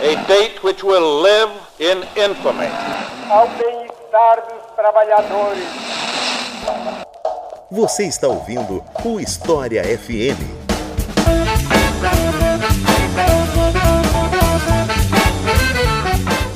A date which will live in infamy. Ao bem-estar dos trabalhadores. Você está ouvindo o História FM.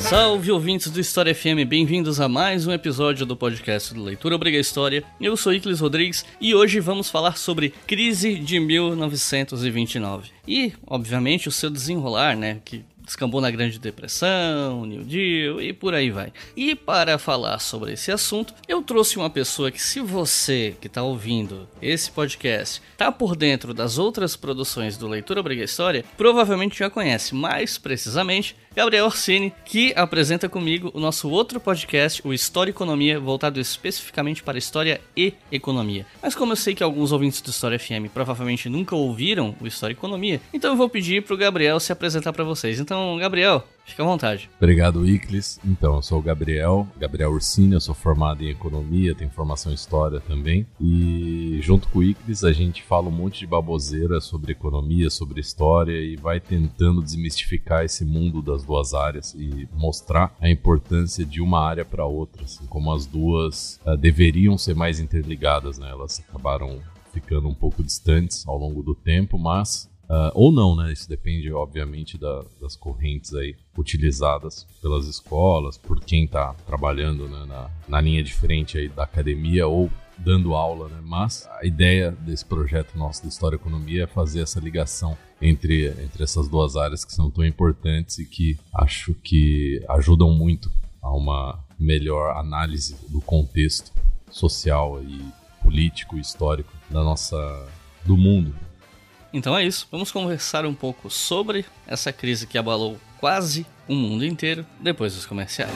Salve ouvintes do História FM, bem-vindos a mais um episódio do podcast do Leitura Obriga História. Eu sou Iclis Rodrigues e hoje vamos falar sobre crise de 1929. E, obviamente, o seu desenrolar, né, que descambou na Grande Depressão, New Deal e por aí vai. E para falar sobre esse assunto, eu trouxe uma pessoa que, se você que está ouvindo esse podcast está por dentro das outras produções do Leitura Obriga História, provavelmente já conhece, mais precisamente Gabriel Orsini, que apresenta comigo o nosso outro podcast, o História e Economia, voltado especificamente para História e Economia. Mas como eu sei que alguns ouvintes do História FM provavelmente nunca ouviram o História e Economia, então eu vou pedir para o Gabriel se apresentar para vocês. Então, Gabriel, Fica à vontade. Obrigado, Iclis. Então, eu sou o Gabriel, Gabriel Ursini, eu sou formado em Economia, tenho formação em História também. E junto com o Iclis, a gente fala um monte de baboseira sobre economia, sobre história e vai tentando desmistificar esse mundo das duas áreas e mostrar a importância de uma área para outra, assim, como as duas uh, deveriam ser mais interligadas, né? Elas acabaram ficando um pouco distantes ao longo do tempo, mas Uh, ou não, né? Isso depende, obviamente, da, das correntes aí utilizadas pelas escolas, por quem está trabalhando né, na, na, linha de frente aí da academia ou dando aula, né? Mas a ideia desse projeto nosso de História e Economia é fazer essa ligação entre, entre essas duas áreas que são tão importantes e que acho que ajudam muito a uma melhor análise do contexto social e político e histórico da nossa do mundo então é isso, vamos conversar um pouco sobre essa crise que abalou quase o mundo inteiro depois dos comerciais.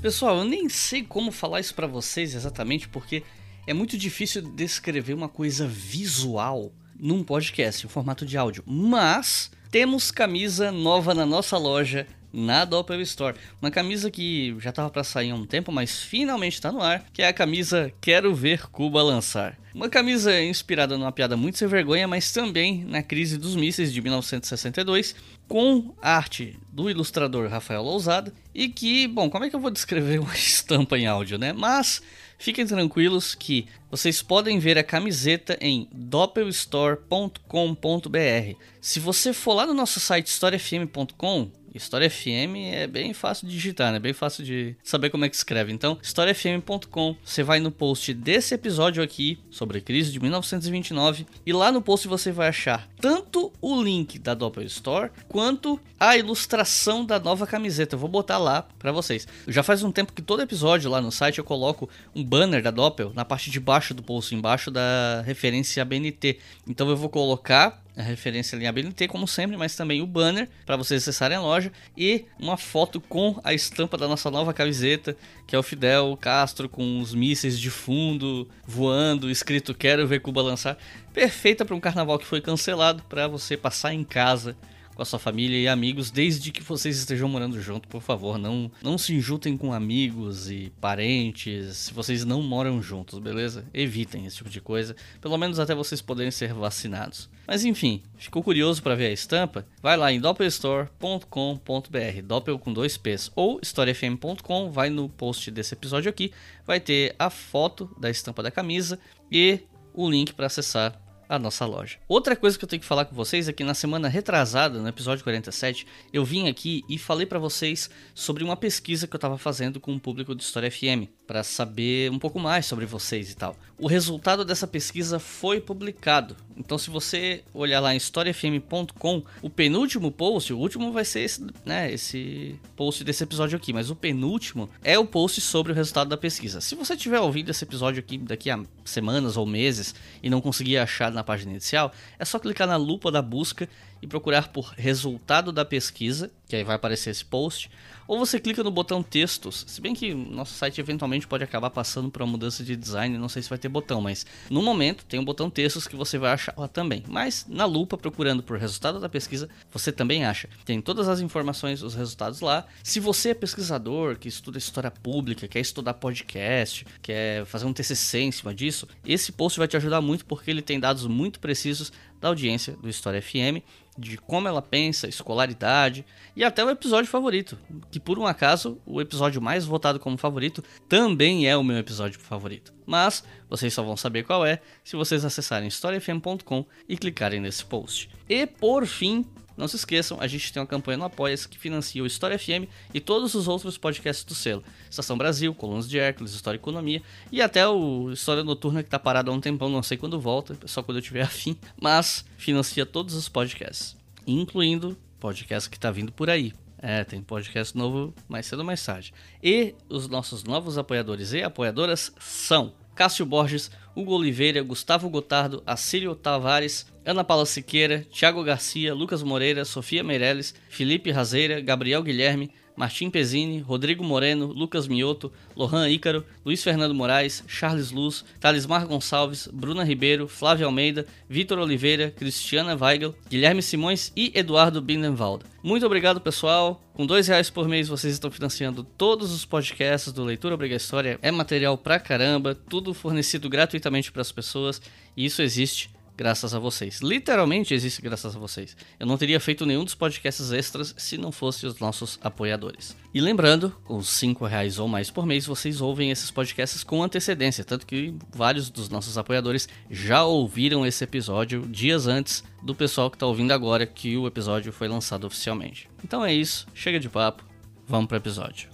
Pessoal, eu nem sei como falar isso para vocês exatamente porque é muito difícil descrever uma coisa visual num podcast em formato de áudio, mas temos camisa nova na nossa loja na Doppel Store. Uma camisa que já estava para sair há um tempo, mas finalmente está no ar, que é a camisa Quero Ver Cuba Lançar. Uma camisa inspirada numa piada muito sem vergonha, mas também na crise dos mísseis de 1962, com arte do ilustrador Rafael Lousada, e que, bom, como é que eu vou descrever uma estampa em áudio, né? Mas fiquem tranquilos que vocês podem ver a camiseta em doppelstore.com.br. Se você for lá no nosso site historiafm.com, História FM é bem fácil de digitar, né? Bem fácil de saber como é que escreve. Então, historiafm.com, você vai no post desse episódio aqui sobre a crise de 1929 e lá no post você vai achar tanto o link da Doppel Store quanto a ilustração da nova camiseta. Eu vou botar lá para vocês. Já faz um tempo que todo episódio lá no site eu coloco um banner da Doppel na parte de baixo do post, embaixo da referência BNT. Então eu vou colocar a referência ali BNT, como sempre, mas também o banner para vocês acessarem a loja e uma foto com a estampa da nossa nova camiseta, que é o Fidel Castro com os mísseis de fundo voando, escrito Quero ver Cuba lançar. Perfeita para um carnaval que foi cancelado, para você passar em casa com a sua família e amigos, desde que vocês estejam morando junto, por favor, não, não se juntem com amigos e parentes se vocês não moram juntos, beleza? Evitem esse tipo de coisa, pelo menos até vocês poderem ser vacinados. Mas enfim, ficou curioso para ver a estampa? Vai lá em doppelstore.com.br, doppel com dois P's, ou historiafm.com, vai no post desse episódio aqui, vai ter a foto da estampa da camisa e o link para acessar a nossa loja. Outra coisa que eu tenho que falar com vocês é que na semana retrasada, no episódio 47, eu vim aqui e falei para vocês sobre uma pesquisa que eu estava fazendo com o público do História FM para saber um pouco mais sobre vocês e tal. O resultado dessa pesquisa foi publicado. Então, se você olhar lá em historiafm.com, o penúltimo post, o último vai ser esse, né, esse post desse episódio aqui, mas o penúltimo é o post sobre o resultado da pesquisa. Se você tiver ouvido esse episódio aqui daqui a semanas ou meses e não conseguir achar na página inicial, é só clicar na lupa da busca e procurar por resultado da pesquisa, que aí vai aparecer esse post, ou você clica no botão textos, se bem que nosso site eventualmente pode acabar passando por uma mudança de design, não sei se vai ter botão, mas no momento tem um botão textos que você vai achar lá também. Mas na lupa, procurando por resultado da pesquisa, você também acha. Tem todas as informações, os resultados lá. Se você é pesquisador, que estuda história pública, quer estudar podcast, quer fazer um TCC em cima disso, esse post vai te ajudar muito porque ele tem dados muito precisos da audiência do História FM de como ela pensa, escolaridade e até o episódio favorito, que por um acaso o episódio mais votado como favorito também é o meu episódio favorito. Mas vocês só vão saber qual é se vocês acessarem historiafm.com e clicarem nesse post. E por fim, não se esqueçam, a gente tem uma campanha no Apoia-se que financia o História FM e todos os outros podcasts do selo. Estação Brasil, Colunas de Hércules, História e Economia e até o História Noturna que tá parado há um tempão, não sei quando volta, só quando eu tiver afim. Mas financia todos os podcasts, incluindo podcast que tá vindo por aí. É, tem podcast novo mais cedo ou mais tarde. E os nossos novos apoiadores e apoiadoras são Cássio Borges, Hugo Oliveira, Gustavo Gotardo, Acílio Tavares, Ana Paula Siqueira, Thiago Garcia, Lucas Moreira, Sofia Meirelles, Felipe Razeira, Gabriel Guilherme, Martim Pezzini, Rodrigo Moreno, Lucas Mioto, Lohan Ícaro, Luiz Fernando Moraes, Charles Luz, Talismar Gonçalves, Bruna Ribeiro, Flávio Almeida, Vitor Oliveira, Cristiana Weigel, Guilherme Simões e Eduardo Bindenwald. Muito obrigado, pessoal. Com dois reais por mês vocês estão financiando todos os podcasts do Leitura Obriga História. É material pra caramba, tudo fornecido gratuitamente para as pessoas e isso existe graças a vocês. Literalmente existe graças a vocês. Eu não teria feito nenhum dos podcasts extras se não fossem os nossos apoiadores. E lembrando, com 5 reais ou mais por mês, vocês ouvem esses podcasts com antecedência, tanto que vários dos nossos apoiadores já ouviram esse episódio dias antes do pessoal que está ouvindo agora que o episódio foi lançado oficialmente. Então é isso, chega de papo, vamos para o episódio.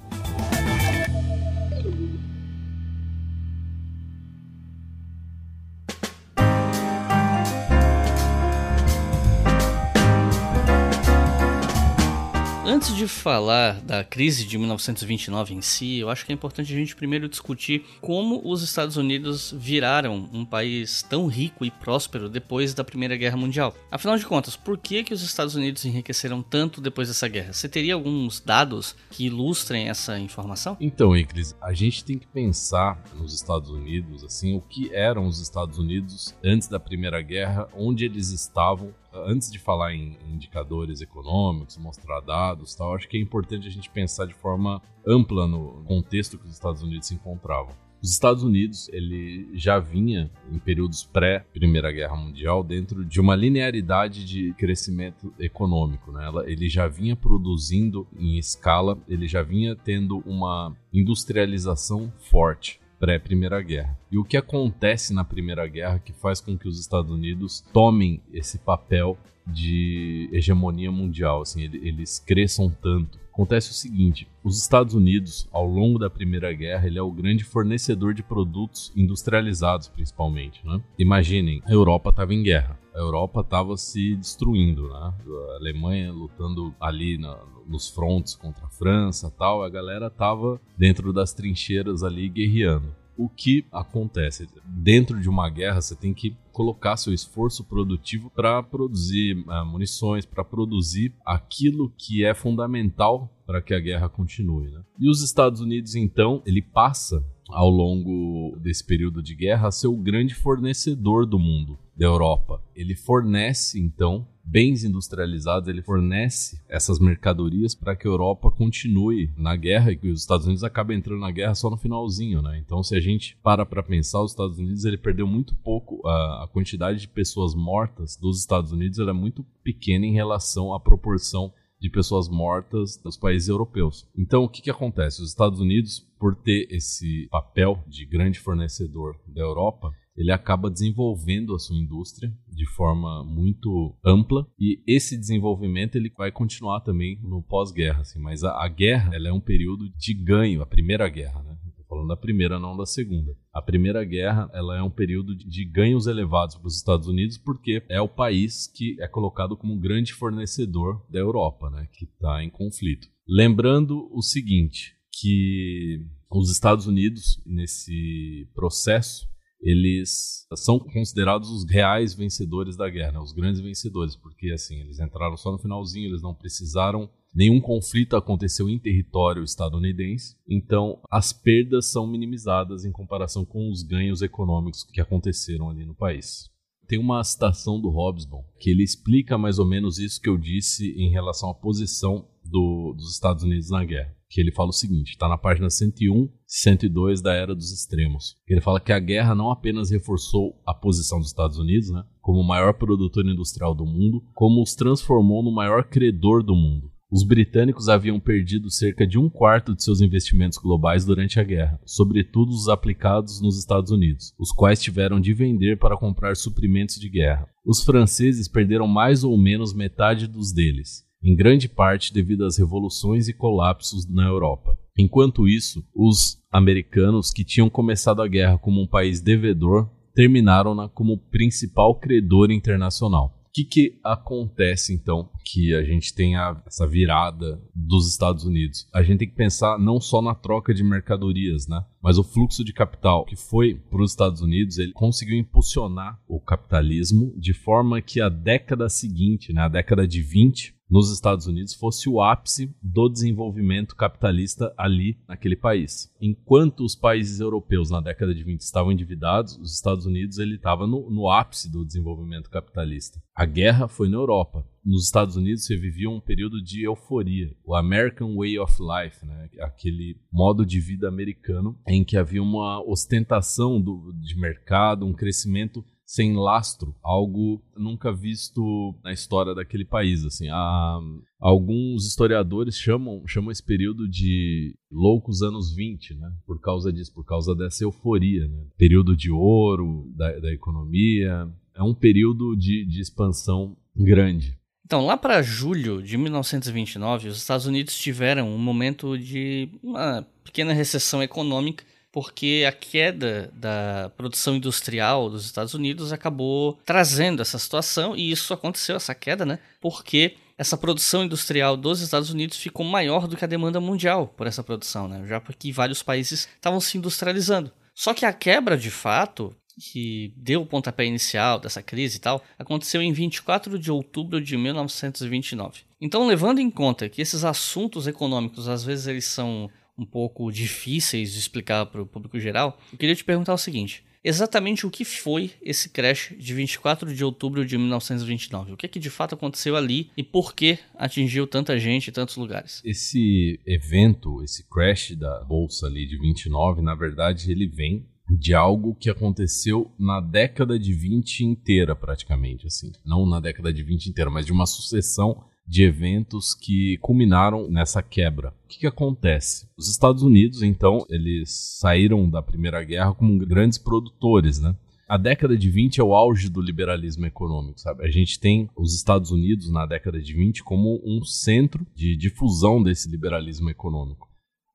Antes de falar da crise de 1929 em si, eu acho que é importante a gente primeiro discutir como os Estados Unidos viraram um país tão rico e próspero depois da Primeira Guerra Mundial. Afinal de contas, por que, que os Estados Unidos enriqueceram tanto depois dessa guerra? Você teria alguns dados que ilustrem essa informação? Então, Icris, a gente tem que pensar nos Estados Unidos, assim, o que eram os Estados Unidos antes da Primeira Guerra, onde eles estavam antes de falar em indicadores econômicos, mostrar dados, tal, acho que é importante a gente pensar de forma ampla no contexto que os Estados Unidos se encontravam. Os Estados Unidos ele já vinha em períodos pré Primeira Guerra Mundial dentro de uma linearidade de crescimento econômico, né? Ele já vinha produzindo em escala, ele já vinha tendo uma industrialização forte pré-Primeira Guerra. E o que acontece na Primeira Guerra que faz com que os Estados Unidos tomem esse papel de hegemonia mundial, assim, eles cresçam tanto. Acontece o seguinte: os Estados Unidos, ao longo da Primeira Guerra, ele é o grande fornecedor de produtos industrializados, principalmente. Né? Imaginem, a Europa estava em guerra, a Europa estava se destruindo, né? a Alemanha lutando ali na, nos frontes contra a França, tal, a galera estava dentro das trincheiras ali guerreando o que acontece? Dentro de uma guerra, você tem que colocar seu esforço produtivo para produzir uh, munições, para produzir aquilo que é fundamental para que a guerra continue. Né? E os Estados Unidos, então, ele passa ao longo desse período de guerra a ser o grande fornecedor do mundo, da Europa. Ele fornece, então, bens industrializados, ele fornece essas mercadorias para que a Europa continue na guerra e que os Estados Unidos acabem entrando na guerra só no finalzinho, né? Então, se a gente para para pensar, os Estados Unidos ele perdeu muito pouco a, a quantidade de pessoas mortas dos Estados Unidos era muito pequena em relação à proporção de pessoas mortas dos países europeus. Então, o que, que acontece? Os Estados Unidos, por ter esse papel de grande fornecedor da Europa, ele acaba desenvolvendo a sua indústria de forma muito ampla e esse desenvolvimento ele vai continuar também no pós-guerra, assim, mas a, a, guerra ela é um período de ganho, a primeira guerra, né? Falando da primeira, não da segunda. A primeira guerra ela é um período de ganhos elevados para os Estados Unidos porque é o país que é colocado como um grande fornecedor da Europa, né? Que está em conflito. Lembrando o seguinte, que os Estados Unidos nesse processo eles são considerados os reais vencedores da guerra, né? os grandes vencedores, porque assim, eles entraram só no finalzinho, eles não precisaram Nenhum conflito aconteceu em território estadunidense, então as perdas são minimizadas em comparação com os ganhos econômicos que aconteceram ali no país. Tem uma citação do Hobsbawm que ele explica mais ou menos isso que eu disse em relação à posição do, dos Estados Unidos na guerra. Que ele fala o seguinte, está na página 101, 102 da Era dos Extremos. Ele fala que a guerra não apenas reforçou a posição dos Estados Unidos, né, como o maior produtor industrial do mundo, como os transformou no maior credor do mundo. Os britânicos haviam perdido cerca de um quarto de seus investimentos globais durante a guerra, sobretudo os aplicados nos Estados Unidos, os quais tiveram de vender para comprar suprimentos de guerra. Os franceses perderam mais ou menos metade dos deles, em grande parte devido às revoluções e colapsos na Europa. Enquanto isso, os americanos, que tinham começado a guerra como um país devedor, terminaram-na como principal credor internacional que, que acontece então que a gente tem essa virada dos Estados Unidos? A gente tem que pensar não só na troca de mercadorias, né? Mas o fluxo de capital que foi para os Estados Unidos, ele conseguiu impulsionar o capitalismo de forma que a década seguinte, né, a década de 20, nos Estados Unidos fosse o ápice do desenvolvimento capitalista ali naquele país. Enquanto os países europeus na década de 20 estavam endividados, os Estados Unidos ele estava no, no ápice do desenvolvimento capitalista. A guerra foi na Europa. Nos Estados Unidos você vivia um período de euforia, o American Way of Life, né? aquele modo de vida americano em que havia uma ostentação do, de mercado, um crescimento sem lastro, algo nunca visto na história daquele país. Assim, há, alguns historiadores chamam, chamam esse período de loucos anos 20, né? Por causa disso, por causa dessa euforia, né? Período de ouro da, da economia. É um período de, de expansão grande. Então, lá para julho de 1929, os Estados Unidos tiveram um momento de uma pequena recessão econômica porque a queda da produção industrial dos Estados Unidos acabou trazendo essa situação, e isso aconteceu, essa queda, né? Porque essa produção industrial dos Estados Unidos ficou maior do que a demanda mundial por essa produção, né? Já porque vários países estavam se industrializando. Só que a quebra de fato, que deu o pontapé inicial dessa crise e tal, aconteceu em 24 de outubro de 1929. Então, levando em conta que esses assuntos econômicos às vezes eles são um pouco difíceis de explicar para o público geral, eu queria te perguntar o seguinte: exatamente o que foi esse crash de 24 de outubro de 1929? O que, é que de fato aconteceu ali e por que atingiu tanta gente em tantos lugares? Esse evento, esse crash da bolsa ali de 29, na verdade, ele vem de algo que aconteceu na década de 20 inteira, praticamente, assim. Não na década de 20 inteira, mas de uma sucessão de eventos que culminaram nessa quebra. O que, que, acontece? Os Estados Unidos, então, eles saíram da Primeira Guerra como grandes produtores, né? A década de 20 é o auge do liberalismo econômico, sabe? A gente tem os Estados Unidos na década de 20 como um centro de difusão desse liberalismo econômico.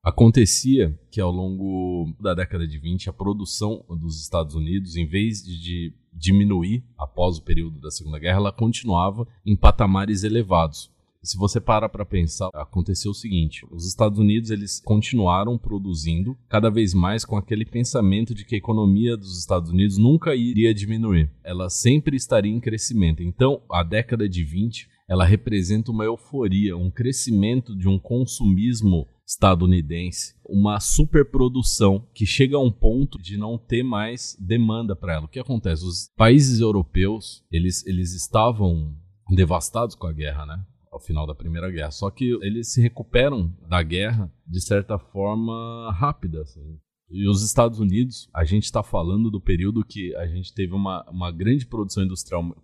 Acontecia que ao longo da década de 20 a produção dos Estados Unidos, em vez de diminuir após o período da Segunda Guerra, ela continuava em patamares elevados. Se você para para pensar, aconteceu o seguinte: os Estados Unidos eles continuaram produzindo cada vez mais com aquele pensamento de que a economia dos Estados Unidos nunca iria diminuir, ela sempre estaria em crescimento. Então, a década de 20 ela representa uma euforia, um crescimento de um consumismo estadunidense, uma superprodução que chega a um ponto de não ter mais demanda para ela. O que acontece? Os países europeus, eles, eles estavam devastados com a guerra, né? Ao final da Primeira Guerra. Só que eles se recuperam da guerra de certa forma rápida. Assim. E os Estados Unidos, a gente está falando do período que a gente teve uma, uma grande produção industrial,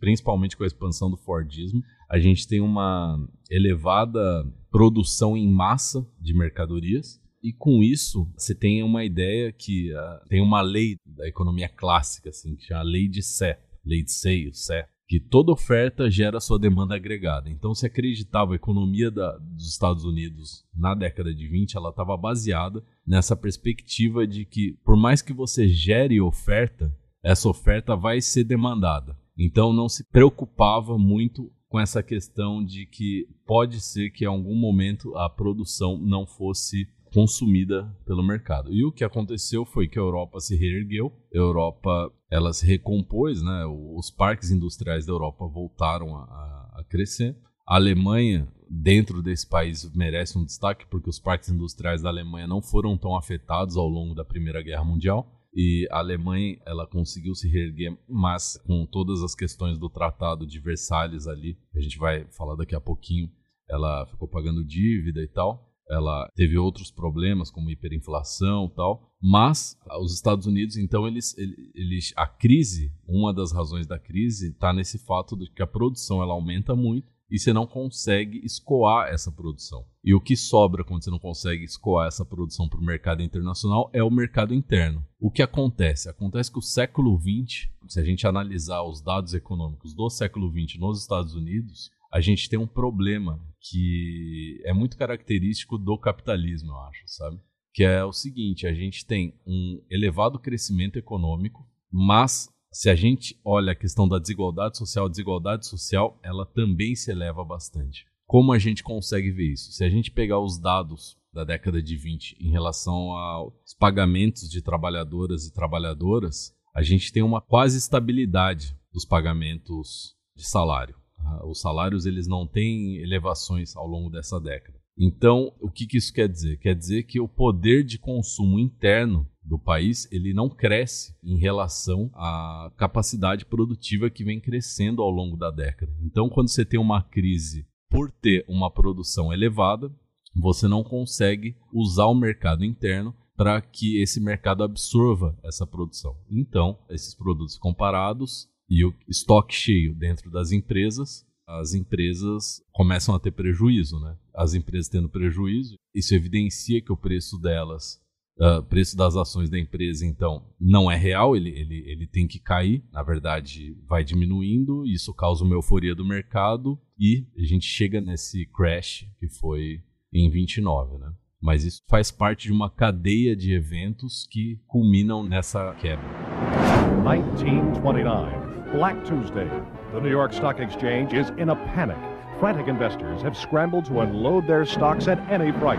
principalmente com a expansão do Fordismo. A gente tem uma elevada produção em massa de mercadorias. E com isso, você tem uma ideia que uh, tem uma lei da economia clássica, assim, que chama lei de Sé, lei de Seio, Sé, que toda oferta gera sua demanda agregada. Então, se acreditava a economia da, dos Estados Unidos na década de 20, ela estava baseada nessa perspectiva de que, por mais que você gere oferta, essa oferta vai ser demandada. Então, não se preocupava muito com essa questão de que pode ser que em algum momento a produção não fosse consumida pelo mercado. E o que aconteceu foi que a Europa se reergueu, a Europa ela se recompôs, né? Os parques industriais da Europa voltaram a, a crescer. A Alemanha, dentro desse país, merece um destaque porque os parques industriais da Alemanha não foram tão afetados ao longo da Primeira Guerra Mundial e a Alemanha ela conseguiu se reerguer, mas com todas as questões do Tratado de Versalhes ali, a gente vai falar daqui a pouquinho, ela ficou pagando dívida e tal. Ela teve outros problemas como hiperinflação tal, mas os Estados Unidos, então, eles, eles, a crise, uma das razões da crise está nesse fato de que a produção ela aumenta muito e você não consegue escoar essa produção. E o que sobra quando você não consegue escoar essa produção para o mercado internacional é o mercado interno. O que acontece? Acontece que o século XX, se a gente analisar os dados econômicos do século XX nos Estados Unidos, a gente tem um problema que é muito característico do capitalismo, eu acho, sabe? Que é o seguinte: a gente tem um elevado crescimento econômico, mas se a gente olha a questão da desigualdade social, a desigualdade social ela também se eleva bastante. Como a gente consegue ver isso? Se a gente pegar os dados da década de 20 em relação aos pagamentos de trabalhadoras e trabalhadoras, a gente tem uma quase estabilidade dos pagamentos de salário. Os salários eles não têm elevações ao longo dessa década. Então, o que, que isso quer dizer? Quer dizer que o poder de consumo interno do país ele não cresce em relação à capacidade produtiva que vem crescendo ao longo da década. Então, quando você tem uma crise por ter uma produção elevada, você não consegue usar o mercado interno para que esse mercado absorva essa produção. Então, esses produtos comparados e o estoque cheio dentro das empresas as empresas começam a ter prejuízo, né? As empresas tendo prejuízo, isso evidencia que o preço delas, o uh, preço das ações da empresa, então, não é real, ele, ele, ele tem que cair, na verdade, vai diminuindo, isso causa uma euforia do mercado e a gente chega nesse crash que foi em 29, né? Mas isso faz parte de uma cadeia de eventos que culminam nessa quebra. 1929, Black Tuesday. The New York Stock Exchange is in a panic. Frantic investors have scrambled to unload their stocks at any price.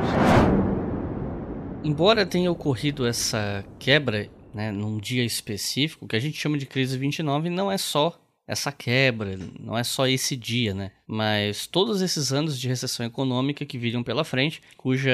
Embora tenha ocorrido essa quebra né, num dia específico, que a gente chama de crise 29 não é só essa quebra, não é só esse dia, né? Mas todos esses anos de recessão econômica que viriam pela frente, cuja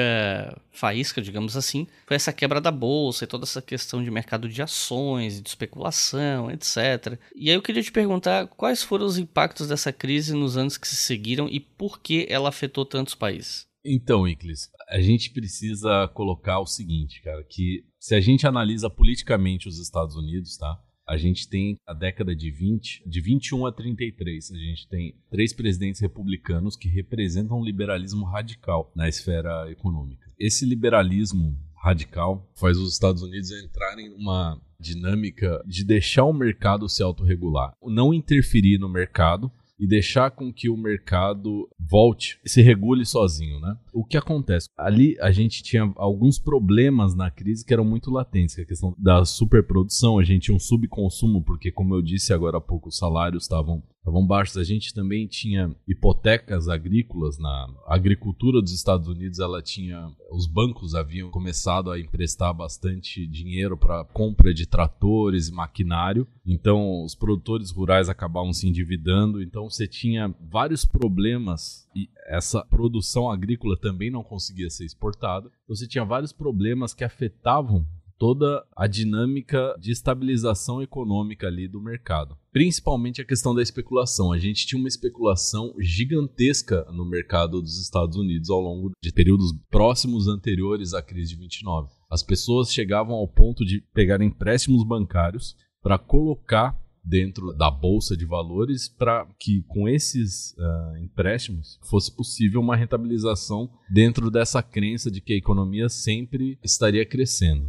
faísca, digamos assim, foi essa quebra da bolsa e toda essa questão de mercado de ações, de especulação, etc. E aí eu queria te perguntar quais foram os impactos dessa crise nos anos que se seguiram e por que ela afetou tantos países. Então, Iclis, a gente precisa colocar o seguinte, cara, que se a gente analisa politicamente os Estados Unidos, tá? A gente tem a década de 20, de 21 a 33, a gente tem três presidentes republicanos que representam um liberalismo radical na esfera econômica. Esse liberalismo radical faz os Estados Unidos entrarem numa dinâmica de deixar o mercado se autorregular, não interferir no mercado e deixar com que o mercado volte e se regule sozinho, né? O que acontece? Ali a gente tinha alguns problemas na crise que eram muito latentes, que é a questão da superprodução, a gente tinha um subconsumo, porque como eu disse agora há pouco, os salários estavam estavam baixos. A gente também tinha hipotecas agrícolas na agricultura dos Estados Unidos. Ela tinha, os bancos haviam começado a emprestar bastante dinheiro para compra de tratores e maquinário. Então, os produtores rurais acabavam se endividando. Então, você tinha vários problemas e essa produção agrícola também não conseguia ser exportada. Então, você tinha vários problemas que afetavam toda a dinâmica de estabilização econômica ali do mercado. Principalmente a questão da especulação. A gente tinha uma especulação gigantesca no mercado dos Estados Unidos ao longo de períodos próximos anteriores à crise de 29. As pessoas chegavam ao ponto de pegar empréstimos bancários para colocar dentro da bolsa de valores para que com esses uh, empréstimos fosse possível uma rentabilização dentro dessa crença de que a economia sempre estaria crescendo.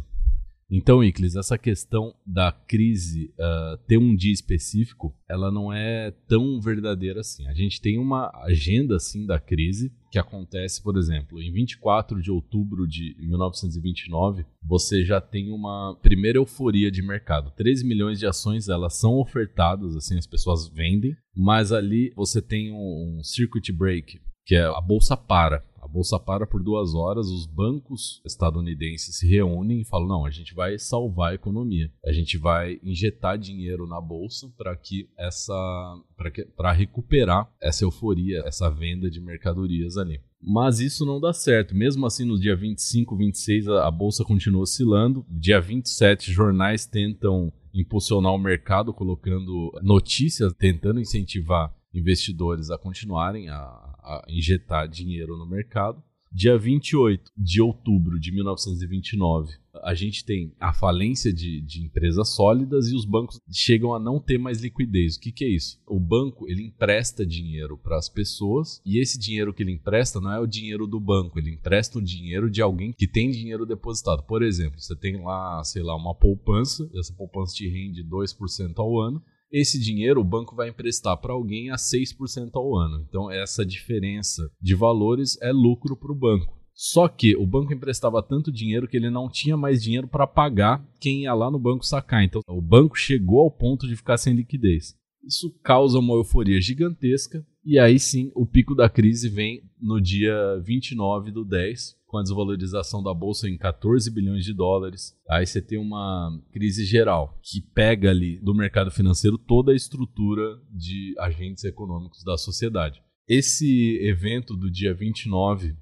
Então, Iclis, essa questão da crise uh, ter um dia específico, ela não é tão verdadeira assim. A gente tem uma agenda assim da crise que acontece, por exemplo, em 24 de outubro de 1929, você já tem uma primeira euforia de mercado. 13 milhões de ações, elas são ofertadas, assim, as pessoas vendem, mas ali você tem um, um circuit break, que é a bolsa para. A bolsa para por duas horas, os bancos estadunidenses se reúnem e falam: não, a gente vai salvar a economia. A gente vai injetar dinheiro na bolsa para que essa. para recuperar essa euforia, essa venda de mercadorias ali. Mas isso não dá certo. Mesmo assim, no dia 25, 26, a, bolsa continua oscilando. Dia 27, jornais tentam impulsionar o mercado colocando notícias, tentando incentivar investidores a continuarem a, a injetar dinheiro no mercado. Dia 28 de outubro de 1929, a gente tem a falência de, de, empresas sólidas e os bancos chegam a não ter mais liquidez. O que, que é isso? O banco ele empresta dinheiro para as pessoas e esse dinheiro que ele empresta não é o dinheiro do banco, ele empresta o dinheiro de alguém que tem dinheiro depositado. Por exemplo, você tem lá, sei lá, uma poupança, essa poupança te rende 2% ao ano esse dinheiro o banco vai emprestar para alguém a 6% ao ano. Então, essa diferença de valores é lucro para o banco. Só que o banco emprestava tanto dinheiro que ele não tinha mais dinheiro para pagar quem ia lá no banco sacar. Então, o banco chegou ao ponto de ficar sem liquidez. Isso causa uma euforia gigantesca. E aí sim, o pico da crise vem no dia 29 do 10, com a desvalorização da bolsa em 14 bilhões de dólares. Aí você tem uma crise geral que pega ali do mercado financeiro toda a estrutura de agentes econômicos da sociedade. Esse evento do dia 29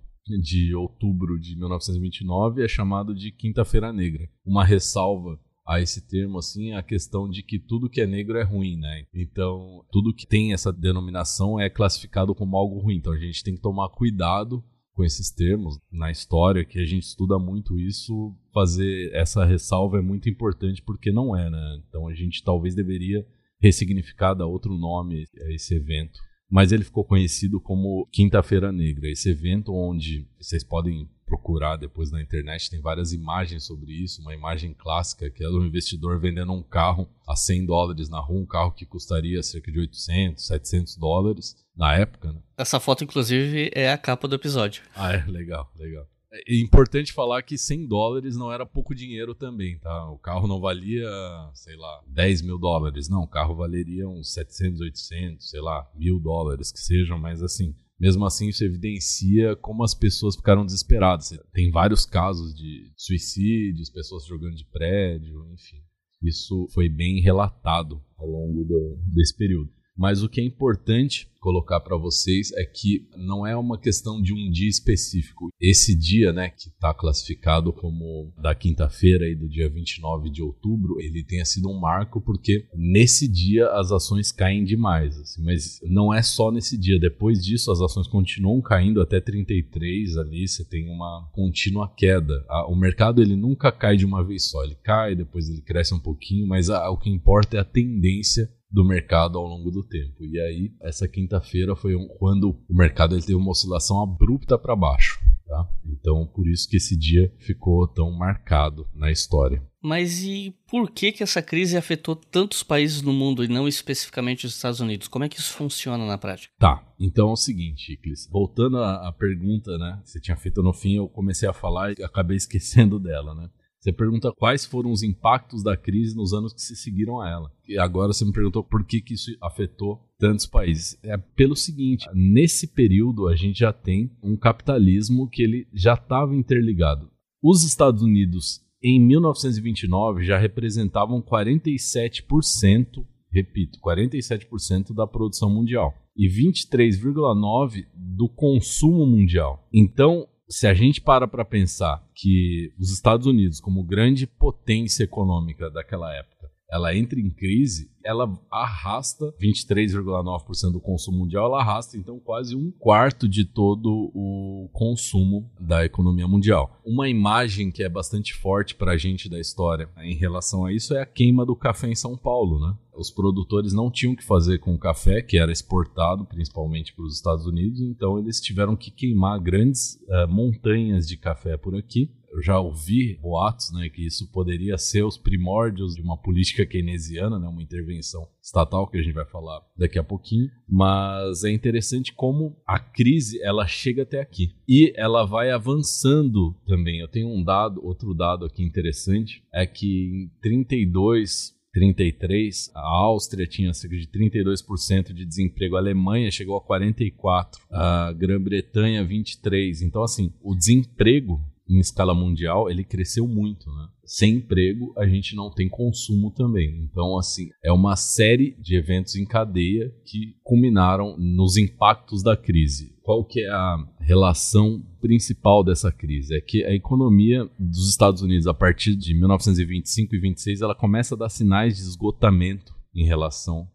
de outubro de 1929 é chamado de Quinta-feira Negra, uma ressalva a esse termo assim a questão de que tudo que é negro é ruim, né? Então, tudo que tem essa denominação é classificado como algo ruim. Então, a gente tem que tomar cuidado com esses termos na história, que a gente estuda muito isso, fazer essa ressalva é muito importante porque não é, né? Então a gente talvez deveria ressignificar, dar outro nome a esse evento. Mas ele ficou conhecido como Quinta-feira Negra, esse evento onde vocês podem procurar depois na internet, tem várias imagens sobre isso. Uma imagem clássica que é do investidor vendendo um carro a 100 dólares na rua, um carro que custaria cerca de 800, 700 dólares na época. Né? Essa foto, inclusive, é a capa do episódio. Ah, é? Legal, legal. É importante falar que 100 dólares não era pouco dinheiro também, tá? O carro não valia, sei lá, 10 mil dólares. Não, o carro valeria uns 700, 800, sei lá, mil dólares que sejam, mas assim, mesmo assim, isso evidencia como as pessoas ficaram desesperadas. Tem vários casos de suicídios, pessoas jogando de prédio, enfim. Isso foi bem relatado ao longo do, desse período. Mas o que é importante colocar para vocês é que não é uma questão de um dia específico. Esse dia, né, que está classificado como da quinta-feira e do dia 29 de outubro, ele tenha sido um marco porque nesse dia as ações caem demais. Assim, mas não é só nesse dia. Depois disso, as ações continuam caindo até 33 ali. Você tem uma contínua queda. O mercado ele nunca cai de uma vez só. Ele cai, depois ele cresce um pouquinho, mas o que importa é a tendência do mercado ao longo do tempo. E aí, essa quinta-feira foi um, quando o mercado ele teve uma oscilação abrupta para baixo. Tá? Então, por isso que esse dia ficou tão marcado na história. Mas e por que, que essa crise afetou tantos países no mundo e não especificamente os Estados Unidos? Como é que isso funciona na prática? Tá, então é o seguinte, Iclis. Voltando à, à pergunta, né? Que você tinha feito no fim, eu comecei a falar e acabei esquecendo dela, né? Você pergunta quais foram os impactos da crise nos anos que se seguiram a ela. E agora você me perguntou por que, que isso afetou tantos países. É pelo seguinte, nesse período a gente já tem um capitalismo que ele já estava interligado. Os Estados Unidos em 1929 já representavam 47%, repito, 47% da produção mundial e 23,9 do consumo mundial. Então, se a gente para para pensar que os Estados Unidos, como grande potência econômica daquela época, ela entra em crise, ela arrasta 23,9% do consumo mundial, ela arrasta então quase um quarto de todo o consumo da economia mundial. Uma imagem que é bastante forte para a gente da história em relação a isso é a queima do café em São Paulo, né? Os produtores não tinham que fazer com o café, que era exportado principalmente para os Estados Unidos, então eles tiveram que queimar grandes uh, montanhas de café por aqui eu já ouvi boatos, né, que isso poderia ser os primórdios de uma política keynesiana, né, uma intervenção estatal que a gente vai falar daqui a pouquinho, mas é interessante como a crise ela chega até aqui e ela vai avançando também. Eu tenho um dado, outro dado aqui interessante, é que em 32 33, a Áustria tinha cerca de 32% de desemprego, a Alemanha chegou a 44%, a Grã-Bretanha 23%. Então, assim, o desemprego em escala mundial, ele cresceu muito, né? Sem emprego, a gente não tem consumo também. Então, assim, é uma série de eventos em cadeia que culminaram nos impactos da crise. Qual que é a relação principal dessa crise? É que a economia dos Estados Unidos, a partir de 1925 e 26, ela começa a dar sinais de esgotamento em relação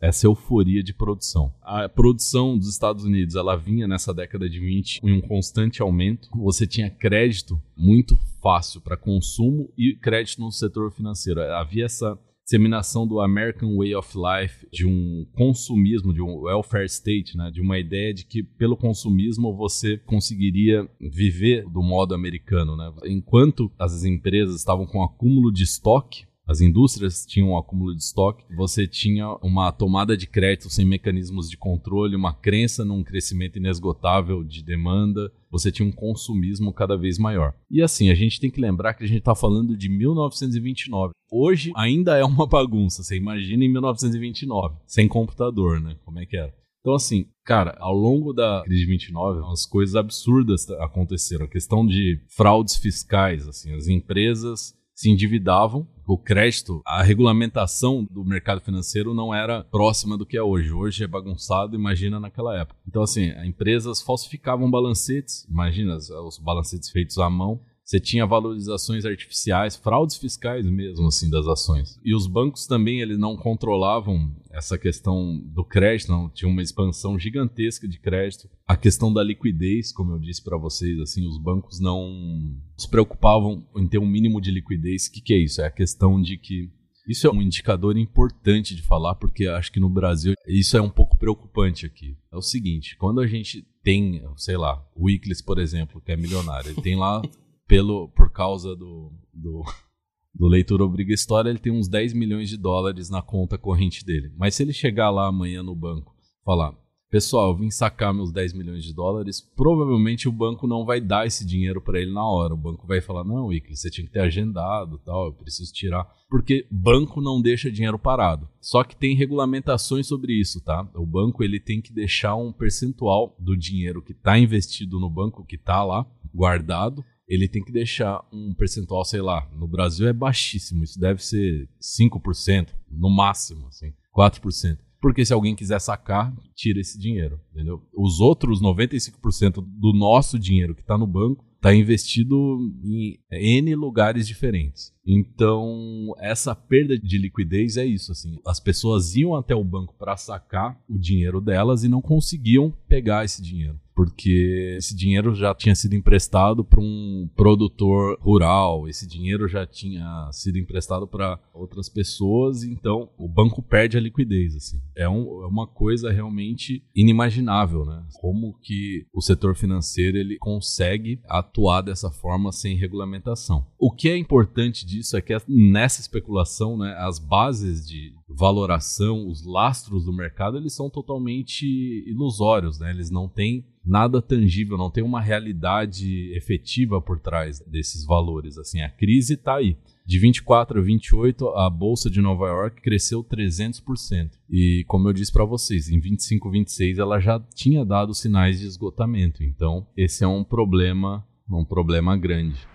essa euforia de produção. A produção dos Estados Unidos ela vinha nessa década de 20 em um constante aumento. Você tinha crédito muito fácil para consumo e crédito no setor financeiro. Havia essa disseminação do American Way of Life, de um consumismo, de um welfare state, né? de uma ideia de que pelo consumismo você conseguiria viver do modo americano. Né? Enquanto as empresas estavam com acúmulo de estoque, as indústrias tinham um acúmulo de estoque, você tinha uma tomada de crédito sem mecanismos de controle, uma crença num crescimento inesgotável de demanda, você tinha um consumismo cada vez maior. E assim, a gente tem que lembrar que a gente está falando de 1929. Hoje ainda é uma bagunça, você imagina em 1929, sem computador, né? Como é que era? Então, assim, cara, ao longo da crise de 29, umas coisas absurdas aconteceram. A questão de fraudes fiscais, assim, as empresas se endividavam. O crédito, a regulamentação do mercado financeiro não era próxima do que é hoje. Hoje é bagunçado, imagina naquela época. Então, assim, as empresas falsificavam balancetes, imagina os balancetes feitos à mão, você tinha valorizações artificiais, fraudes fiscais mesmo, assim, das ações. E os bancos também, eles não controlavam essa questão do crédito, não, tinha uma expansão gigantesca de crédito. A questão da liquidez, como eu disse para vocês, assim, os bancos não se preocupavam em ter um mínimo de liquidez. O que, que é isso? É a questão de que isso é um indicador importante de falar, porque acho que no Brasil isso é um pouco preocupante aqui. É o seguinte, quando a gente tem, sei lá, o Wikileaks, por exemplo, que é milionário, ele tem lá pelo, por causa do, do, do leitor obriga história, ele tem uns 10 milhões de dólares na conta corrente dele. Mas se ele chegar lá amanhã no banco falar, pessoal, eu vim sacar meus 10 milhões de dólares, provavelmente o banco não vai dar esse dinheiro para ele na hora. O banco vai falar, não, Wickles, você tinha que ter agendado, tal, eu preciso tirar. Porque banco não deixa dinheiro parado. Só que tem regulamentações sobre isso, tá? O banco ele tem que deixar um percentual do dinheiro que está investido no banco, que está lá guardado, ele tem que deixar um percentual, sei lá, no Brasil é baixíssimo, isso deve ser 5%, no máximo, assim, 4%. Porque se alguém quiser sacar, tira esse dinheiro, entendeu? Os outros 95% do nosso dinheiro que está no banco está investido em N lugares diferentes. Então, essa perda de liquidez é isso, assim. As pessoas iam até o banco para sacar o dinheiro delas e não conseguiam pegar esse dinheiro porque esse dinheiro já tinha sido emprestado para um produtor rural, esse dinheiro já tinha sido emprestado para outras pessoas, então o banco perde a liquidez. Assim. É, um, é, uma coisa realmente inimaginável, né? Como que o setor financeiro ele consegue atuar dessa forma sem regulamentação. O que é importante disso é que nessa especulação, né, as bases de valoração, os lastros do mercado, eles são totalmente ilusórios, né? Eles não têm nada tangível, não tem uma realidade efetiva por trás desses valores. Assim, a crise está aí. De 24 a 28, a bolsa de Nova York cresceu 300%. E como eu disse para vocês, em 25, 26 ela já tinha dado sinais de esgotamento. Então, esse é um problema, um problema grande.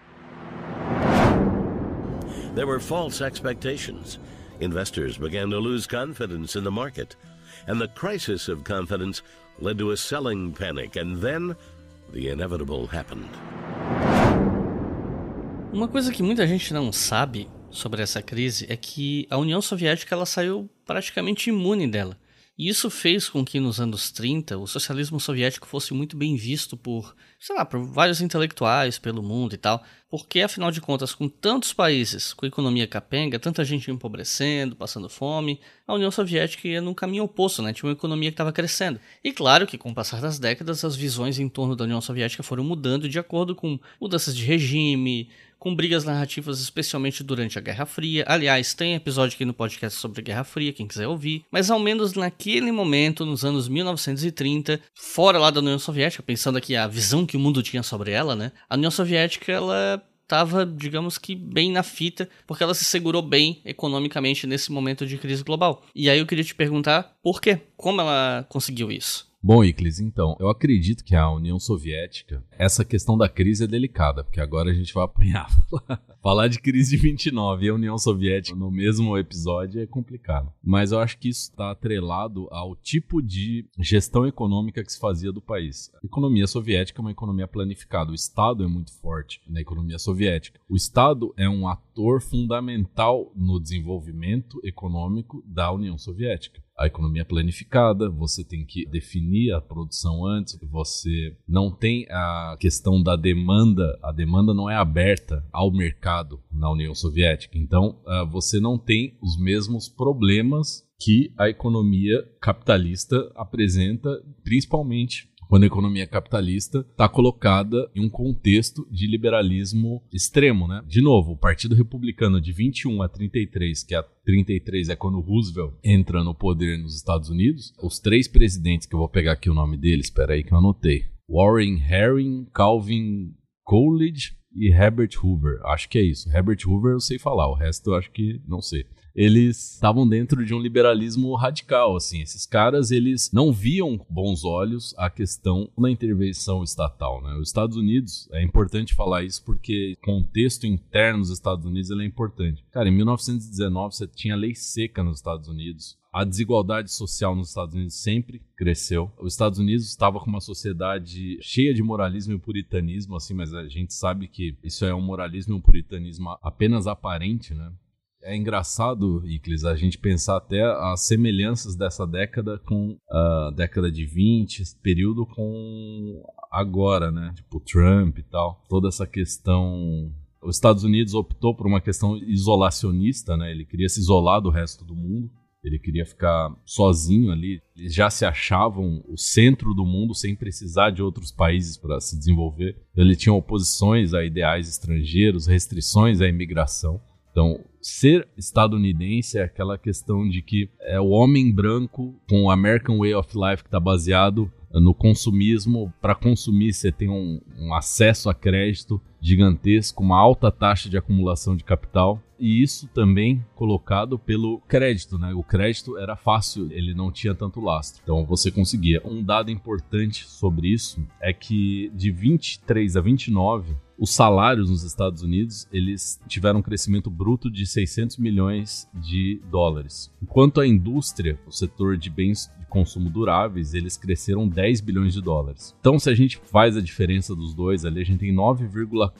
There were false expectations. Investors began to lose confidence in the market, and the crisis of confidence led to a selling panic, and then the inevitable happened. Uma coisa que muita gente não sabe sobre essa crise é que a União Soviética ela saiu praticamente imune dela. E isso fez com que nos anos 30 o socialismo soviético fosse muito bem visto por, sei lá, por vários intelectuais pelo mundo e tal, porque afinal de contas, com tantos países com economia capenga, tanta gente empobrecendo, passando fome, a União Soviética ia num caminho oposto, né? Tinha uma economia que estava crescendo. E claro que com o passar das décadas, as visões em torno da União Soviética foram mudando de acordo com mudanças de regime, com brigas narrativas, especialmente durante a Guerra Fria. Aliás, tem episódio aqui no podcast sobre a Guerra Fria, quem quiser ouvir. Mas ao menos naquele momento, nos anos 1930, fora lá da União Soviética, pensando aqui a visão que o mundo tinha sobre ela, né? A União Soviética, ela estava, digamos que, bem na fita, porque ela se segurou bem economicamente nesse momento de crise global. E aí eu queria te perguntar por quê? Como ela conseguiu isso? Bom, Iclis, então, eu acredito que a União Soviética, essa questão da crise é delicada, porque agora a gente vai apanhar. Falar de crise de 29 e a União Soviética no mesmo episódio é complicado. Mas eu acho que isso está atrelado ao tipo de gestão econômica que se fazia do país. A economia soviética é uma economia planificada. O Estado é muito forte na economia soviética. O Estado é um ator fundamental no desenvolvimento econômico da União Soviética a economia planificada, você tem que definir a produção antes, você não tem a questão da demanda, a demanda não é aberta ao mercado na União Soviética. Então, uh, você não tem os mesmos problemas que a economia capitalista apresenta, principalmente quando a economia capitalista está colocada em um contexto de liberalismo extremo, né? De novo, o Partido Republicano de 21 a 33, que é a 33 é quando Roosevelt entra no poder nos Estados Unidos, os três presidentes que eu vou pegar aqui o nome deles, espera aí que eu anotei. Warren Herring, Calvin Coolidge e Herbert Hoover. Acho que é isso. Herbert Hoover eu sei falar, o resto eu acho que não sei eles estavam dentro de um liberalismo radical, assim. Esses caras, eles não viam com bons olhos a questão da intervenção estatal, né? Os Estados Unidos, é importante falar isso porque o contexto interno dos Estados Unidos é importante. Cara, em 1919 você tinha lei seca nos Estados Unidos. A desigualdade social nos Estados Unidos sempre cresceu. Os Estados Unidos estava com uma sociedade cheia de moralismo e puritanismo, assim, mas a gente sabe que isso é um moralismo e um puritanismo apenas aparente, né? É engraçado, Iclis, a gente pensar até as semelhanças dessa década com a década de 20, esse período com agora, né? Tipo Trump e tal. Toda essa questão. Os Estados Unidos optou por uma questão isolacionista, né? Ele queria se isolar do resto do mundo. Ele queria ficar sozinho ali. Eles já se achavam o centro do mundo sem precisar de outros países para se desenvolver. Ele tinha oposições a ideais estrangeiros, restrições à imigração. Então, ser estadunidense é aquela questão de que é o homem branco com o American Way of Life que está baseado no consumismo. Para consumir, você tem um, um, acesso a crédito gigantesco, uma alta taxa de acumulação de capital. E isso também colocado pelo crédito, né? O crédito era fácil, ele não tinha tanto lastro. Então você conseguia. Um dado importante sobre isso é que de 23 a 29, os salários nos Estados Unidos eles tiveram um crescimento bruto de 600 milhões de dólares. Enquanto a indústria, o setor de bens de consumo duráveis, eles cresceram 10 bilhões de dólares. Então, se a gente faz a diferença dos dois ali, a gente tem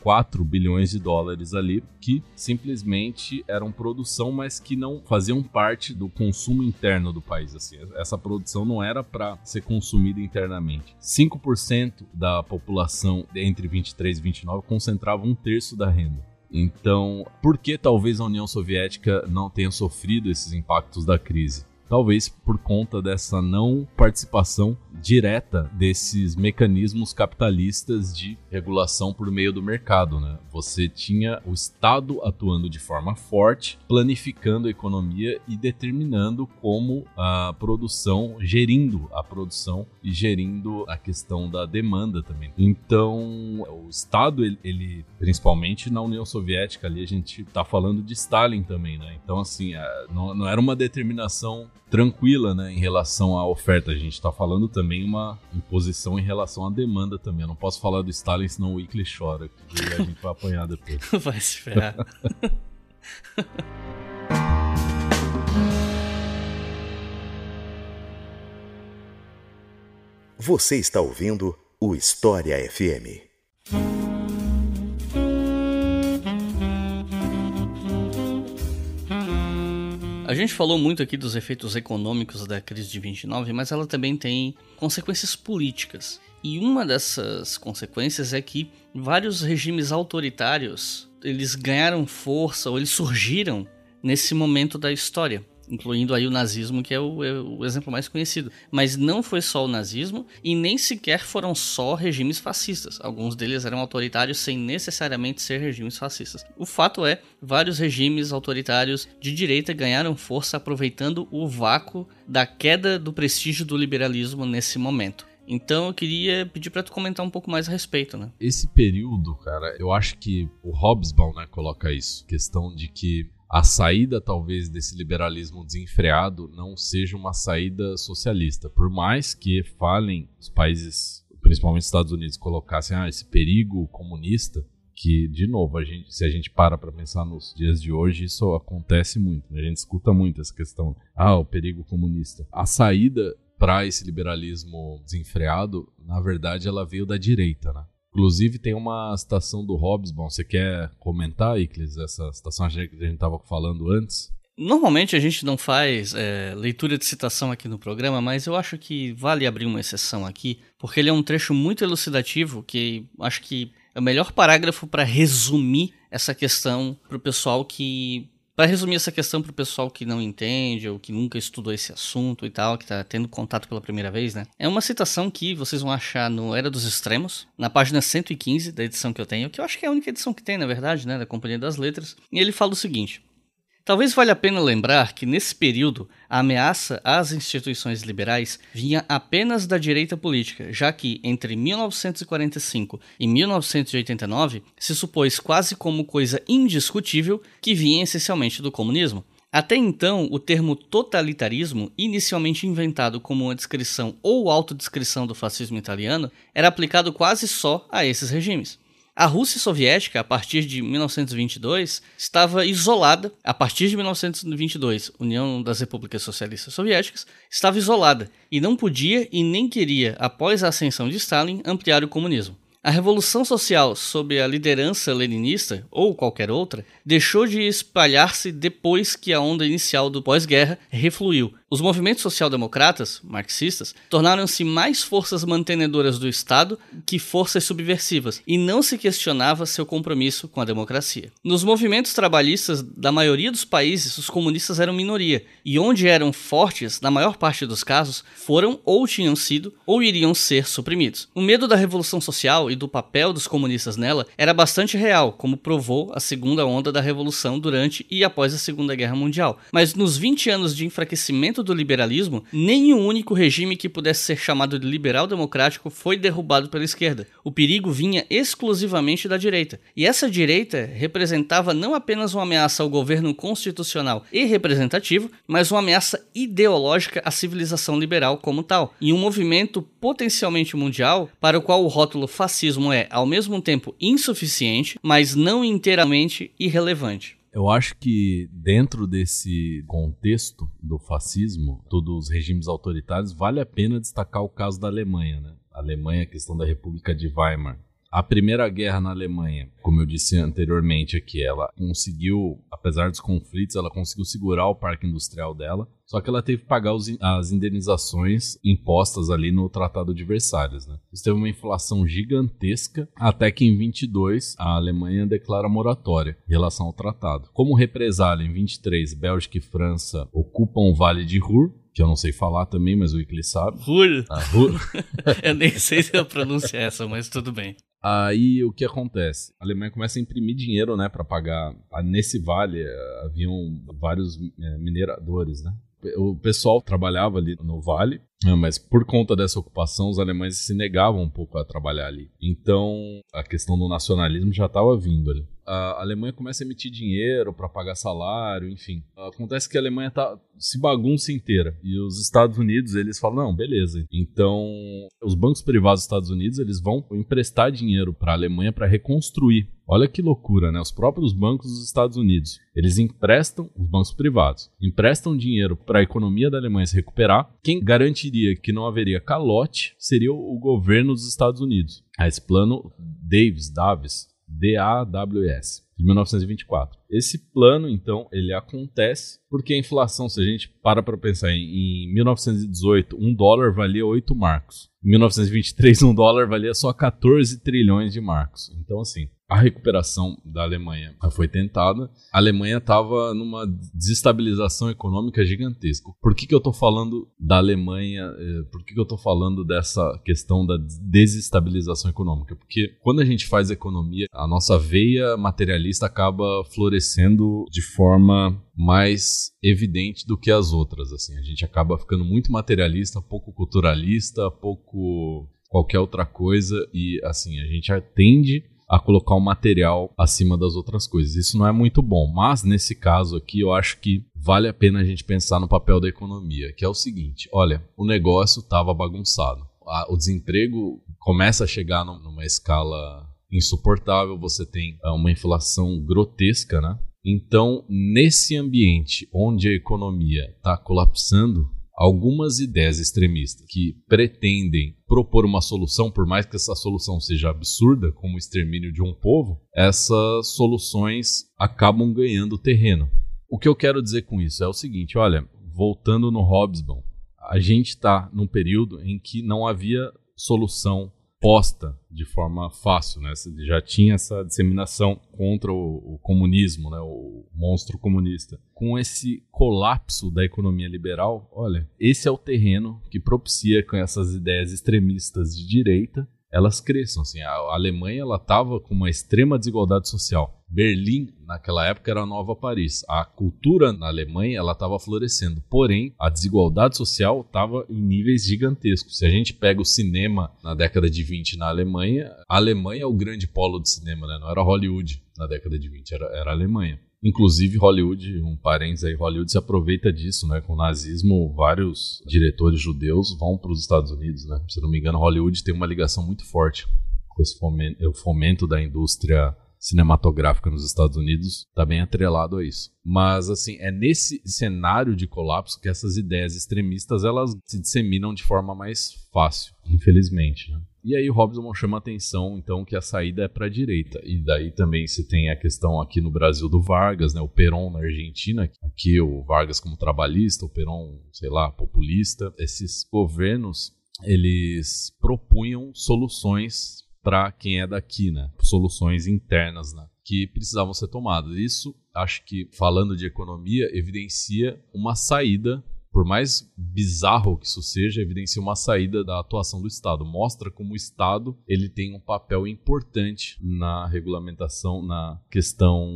9,4 bilhões de dólares ali que simplesmente eram produção, mas que não faziam parte do consumo interno do país. Assim, essa produção não era para ser consumida internamente. 5% da população entre 23 e 29 concentrava um terço da renda. Então, por que talvez a União Soviética não tenha sofrido esses impactos da crise? Talvez por conta dessa não participação direta desses mecanismos capitalistas de regulação por meio do mercado. Né? Você tinha o Estado atuando de forma forte, planificando a economia e determinando como a produção, gerindo a produção e gerindo a questão da demanda também. Então, o Estado, ele, ele principalmente na União Soviética, ali a gente está falando de Stalin também, né? Então, assim, não, não era uma determinação tranquila né, em relação à oferta. A gente está falando também uma imposição em relação à demanda também. Eu não posso falar do Stalin, senão o Weekly chora. E a gente vai apanhar depois. vai se ferrar. Você está ouvindo o História FM. Gente falou muito aqui dos efeitos econômicos da crise de 29, mas ela também tem consequências políticas. E uma dessas consequências é que vários regimes autoritários, eles ganharam força ou eles surgiram nesse momento da história incluindo aí o nazismo, que é o, é o, exemplo mais conhecido. Mas não foi só o nazismo e nem sequer foram só regimes fascistas. Alguns deles eram autoritários sem necessariamente ser regimes fascistas. O fato é, vários regimes autoritários de direita ganharam força aproveitando o vácuo da queda do prestígio do liberalismo nesse momento. Então eu queria pedir para tu comentar um pouco mais a respeito, né? Esse período, cara, eu acho que o Hobsbawm né, coloca isso, questão de que a saída talvez desse liberalismo desenfreado não seja uma saída socialista, por mais que falem os países, principalmente os Estados Unidos, colocassem ah, esse perigo comunista, que de novo a gente, se a gente para para pensar nos dias de hoje, isso acontece muito. Né? A gente escuta muito essa questão, ah, o perigo comunista. A saída para esse liberalismo desenfreado, na verdade, ela veio da direita, né? Inclusive tem uma citação do Hobsbawm. Você quer comentar, Iclis, essa citação que a gente estava falando antes? Normalmente a gente não faz é, leitura de citação aqui no programa, mas eu acho que vale abrir uma exceção aqui, porque ele é um trecho muito elucidativo que acho que é o melhor parágrafo para resumir essa questão para o pessoal que para resumir essa questão para o pessoal que não entende ou que nunca estudou esse assunto e tal, que está tendo contato pela primeira vez, né? É uma citação que vocês vão achar no Era dos Extremos, na página 115 da edição que eu tenho, que eu acho que é a única edição que tem, na verdade, né? Da Companhia das Letras. E ele fala o seguinte: Talvez valha a pena lembrar que, nesse período, a ameaça às instituições liberais vinha apenas da direita política, já que, entre 1945 e 1989, se supôs quase como coisa indiscutível que vinha essencialmente do comunismo. Até então, o termo totalitarismo, inicialmente inventado como uma descrição ou autodescrição do fascismo italiano, era aplicado quase só a esses regimes. A Rússia soviética, a partir de 1922, estava isolada. A partir de 1922, União das Repúblicas Socialistas Soviéticas estava isolada e não podia e nem queria, após a ascensão de Stalin, ampliar o comunismo. A revolução social sob a liderança leninista, ou qualquer outra, deixou de espalhar-se depois que a onda inicial do pós-guerra refluiu. Os movimentos social-democratas, marxistas, tornaram-se mais forças mantenedoras do Estado que forças subversivas, e não se questionava seu compromisso com a democracia. Nos movimentos trabalhistas da maioria dos países, os comunistas eram minoria, e onde eram fortes, na maior parte dos casos, foram ou tinham sido ou iriam ser suprimidos. O medo da revolução social e do papel dos comunistas nela era bastante real, como provou a segunda onda da revolução durante e após a Segunda Guerra Mundial. Mas nos 20 anos de enfraquecimento do liberalismo, nenhum único regime que pudesse ser chamado de liberal democrático foi derrubado pela esquerda. O perigo vinha exclusivamente da direita. E essa direita representava não apenas uma ameaça ao governo constitucional e representativo, mas uma ameaça ideológica à civilização liberal como tal, e um movimento potencialmente mundial para o qual o rótulo fascismo é, ao mesmo tempo, insuficiente, mas não inteiramente irrelevante. Eu acho que dentro desse contexto do fascismo, todos os regimes autoritários, vale a pena destacar o caso da Alemanha, né? A Alemanha, a questão da República de Weimar. A Primeira Guerra na Alemanha, como eu disse anteriormente aqui, ela conseguiu, apesar dos conflitos, ela conseguiu segurar o parque industrial dela, só que ela teve que pagar os, as indenizações impostas ali no Tratado de Versalhes. Né? Isso teve uma inflação gigantesca, até que em 22 a Alemanha declara moratória em relação ao tratado. Como represália, em 23, Bélgica e França ocupam o Vale de Ruhr, que eu não sei falar também, mas o Iclis sabe. Ruhr. Ah, Ruhr. eu nem sei se a pronúncia é essa, mas tudo bem. Aí o que acontece? A Alemanha começa a imprimir dinheiro, né, para pagar. Nesse vale eh, haviam vários eh, mineradores, né? O pessoal trabalhava ali no vale, né, mas por conta dessa ocupação, os alemães se negavam um pouco a trabalhar ali. Então, a questão do nacionalismo já estava vindo ali a Alemanha começa a emitir dinheiro para pagar salário, enfim. Acontece que a Alemanha tá se bagunça inteira e os Estados Unidos eles falam não, beleza. Então os bancos privados dos Estados Unidos eles vão emprestar dinheiro para a Alemanha para reconstruir. Olha que loucura, né? Os próprios bancos dos Estados Unidos eles emprestam os bancos privados, emprestam dinheiro para a economia da Alemanha se recuperar. Quem que não haveria calote seria o governo dos Estados Unidos. Esse plano Davis, Davis, DAWS, de 1924. Esse plano, então, ele acontece porque a inflação, se a gente para para pensar em, em 1918, um dólar valia 8 marcos. Em 1923, um dólar valia só 14 trilhões de marcos. Então, assim, a recuperação da Alemanha foi tentada, a Alemanha estava numa desestabilização econômica gigantesca. Por que, que eu estou falando da Alemanha? Eh, por que, que eu estou falando dessa questão da desestabilização econômica? Porque quando a gente faz economia, a nossa veia materialista acaba florescendo de forma mais evidente do que as outras. Assim, a gente acaba ficando muito materialista, pouco culturalista, pouco qualquer outra coisa e assim a gente tende a colocar o material acima das outras coisas. Isso não é muito bom, mas nesse caso aqui eu acho que vale a pena a gente pensar no papel da economia, que é o seguinte: olha, o negócio estava bagunçado, o desemprego começa a chegar numa escala insuportável, você tem é, uma inflação grotesca, né? Então, nesse ambiente onde a economia está colapsando, algumas ideias extremistas que pretendem propor uma solução, por mais que essa solução seja absurda, como o extermínio de um povo, essas soluções acabam ganhando terreno. O que eu quero dizer com isso é o seguinte: olha, voltando no Hobsbawm, a gente está num período em que não havia solução posta de forma fácil, né? Já tinha essa disseminação contra o, o, comunismo, né? O monstro comunista. Com esse colapso da economia liberal, olha, esse é o terreno que propicia com essas ideias extremistas de direita elas cresçam. Assim, a Alemanha ela estava com uma extrema desigualdade social. Berlim, naquela época, era a nova Paris. A cultura na Alemanha ela estava florescendo, porém a desigualdade social estava em níveis gigantescos. Se a gente pega o cinema na década de 20 na Alemanha, a Alemanha é o grande polo de cinema, né? não era Hollywood na década de 20, era, era a Alemanha. Inclusive, Hollywood, um parênteses aí, Hollywood se aproveita disso, né? Com o nazismo, vários diretores judeus vão para os Estados Unidos, né? Se não me engano, Hollywood tem uma ligação muito forte com esse fomento, o fomento da indústria cinematográfica nos Estados Unidos está bem atrelado a isso. Mas assim, é nesse cenário de colapso que essas ideias extremistas elas se disseminam de forma mais fácil, infelizmente. Né? E aí o Robson chama atenção, então, que a saída é para a direita. E daí também você tem a questão aqui no Brasil do Vargas, né? O Perón na Argentina, aqui o Vargas como trabalhista, o Perón, sei lá, populista. Esses governos, eles propunham soluções para quem é daqui, né? Soluções internas, né? Que precisavam ser tomadas. Isso, acho que, falando de economia, evidencia uma saída por mais bizarro que isso seja, evidencia uma saída da atuação do Estado. Mostra como o Estado ele tem um papel importante na regulamentação, na questão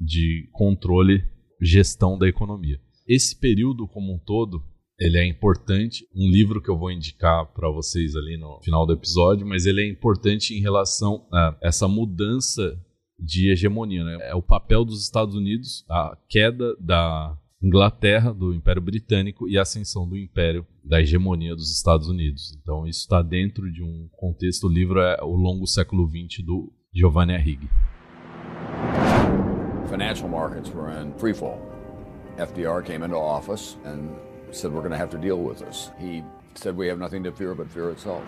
de controle, gestão da economia. Esse período como um todo, ele é importante. Um livro que eu vou indicar para vocês ali no final do episódio, mas ele é importante em relação a essa mudança de hegemonia. Né? É o papel dos Estados Unidos, a queda da Inglaterra, do Império Britânico e a ascensão do Império da hegemonia dos Estados Unidos. Então isso está dentro de um contexto. O livro é O Longo Século XX do Giovanni Arrighi. Financial markets were in free fall. FDR came into office and said we're going to have to deal with this. He said we have nothing to fear but fear itself.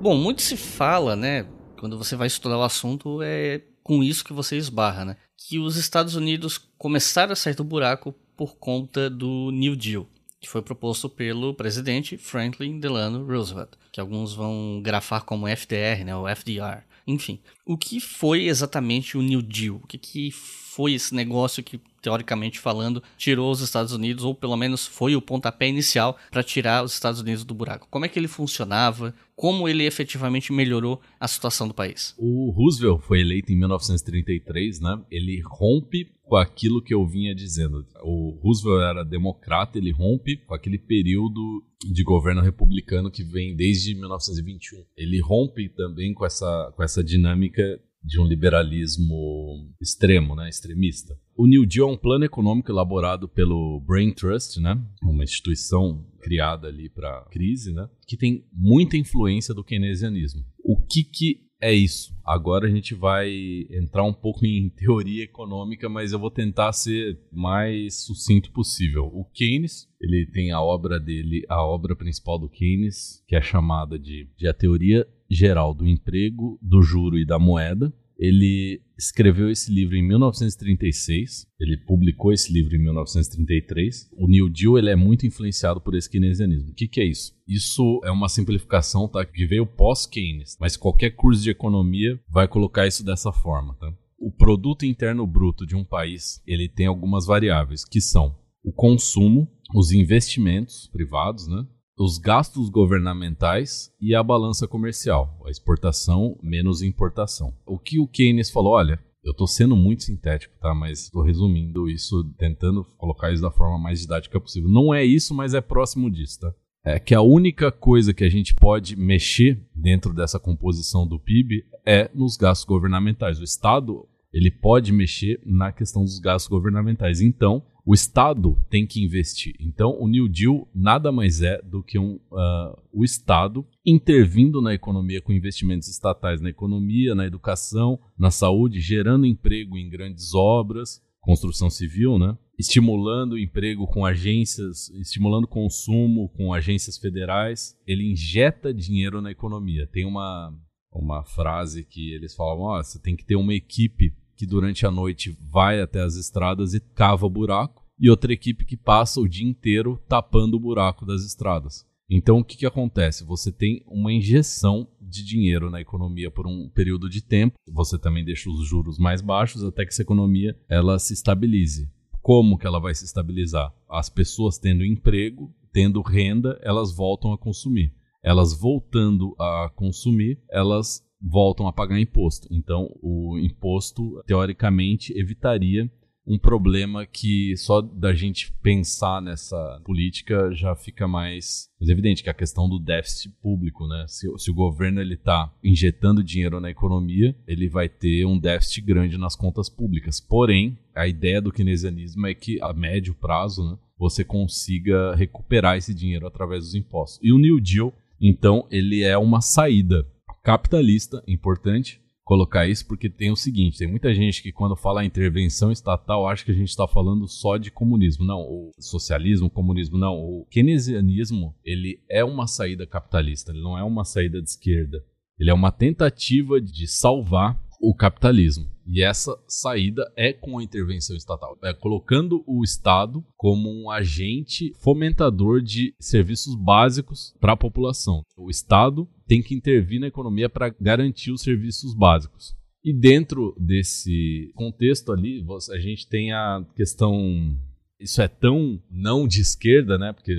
Bom, muito se fala, né? Quando você vai estudar o assunto, é com isso que você esbarra, né? Que os Estados Unidos começaram a sair do buraco por conta do New Deal, que foi proposto pelo presidente Franklin Delano Roosevelt, que alguns vão grafar como FDR, né, ou FDR. Enfim, o que foi exatamente o New Deal? O que, que foi esse negócio que teoricamente falando, tirou os Estados Unidos, ou pelo menos foi o pontapé inicial para tirar os Estados Unidos do buraco. Como é que ele funcionava? Como ele efetivamente melhorou a situação do país? O Roosevelt foi eleito em 1933, né? Ele rompe com aquilo que eu vinha dizendo. O Roosevelt era democrata, ele rompe com aquele período de governo republicano que vem desde 1921. Ele rompe também com essa, com essa dinâmica de um liberalismo extremo, né, extremista. O New Deal é um plano econômico elaborado pelo Brain Trust, né, uma instituição criada ali para crise, né, que tem muita influência do keynesianismo. O que que é isso. Agora a gente vai entrar um pouco em teoria econômica, mas eu vou tentar ser mais sucinto possível. O Keynes, ele tem a obra dele, a obra principal do Keynes, que é chamada de, de a teoria geral do emprego, do juro e da moeda. ele escreveu esse livro em 1936, ele publicou esse livro em 1933. O New Deal ele é muito influenciado por esse keynesianismo. O que, que é isso? Isso é uma simplificação tá, que veio pós-Keynes, mas qualquer curso de economia vai colocar isso dessa forma. Tá? O produto interno bruto de um país ele tem algumas variáveis que são o consumo, os investimentos privados, né? Os gastos governamentais e a balança comercial, a exportação menos importação. O que o Keynes falou, olha, eu estou sendo muito sintético, tá? Mas estou resumindo isso, tentando colocar isso da forma mais didática possível. Não é isso, mas é próximo disso, tá? É que a única coisa que a gente pode mexer dentro dessa composição do PIB é nos gastos governamentais. O Estado ele pode mexer na questão dos gastos governamentais. Então, o Estado tem que investir. Então, o New Deal nada mais é do que um, uh, o Estado intervindo na economia com investimentos estatais na economia, na educação, na saúde, gerando emprego em grandes obras, construção civil, né? estimulando o emprego com agências, estimulando consumo com agências federais. Ele injeta dinheiro na economia. Tem uma, uma frase que eles falam: oh, você tem que ter uma equipe que durante a noite vai até as estradas e cava buraco, e outra equipe que passa o dia inteiro tapando o buraco das estradas. Então, o que, que acontece? Você tem uma injeção de dinheiro na economia por um período de tempo, você também deixa os juros mais baixos até que essa economia ela se estabilize. Como que ela vai se estabilizar? As pessoas tendo emprego, tendo renda, elas voltam a consumir. Elas voltando a consumir, elas voltam a pagar imposto. Então, o imposto, teoricamente, evitaria um problema que só da gente pensar nessa política já fica mais, mais evidente, que é a questão do déficit público, né? Se, se o governo ele está injetando dinheiro na economia, ele vai ter um déficit grande nas contas públicas. Porém, a ideia do keynesianismo é que a médio prazo, né, você consiga recuperar esse dinheiro através dos impostos. E o New Deal, então, ele é uma saída capitalista, importante colocar isso porque tem o seguinte, tem muita gente que quando fala intervenção estatal acha que a gente está falando só de comunismo, não, o socialismo, comunismo, não, o keynesianismo, ele é uma saída capitalista, ele não é uma saída de esquerda, ele é uma tentativa de salvar o capitalismo. E essa saída é com a intervenção estatal, é colocando o Estado como um agente fomentador de serviços básicos para a população. O Estado tem que intervir na economia para garantir os serviços básicos. E dentro desse contexto ali, a gente tem a questão. Isso é tão não de esquerda, né? Porque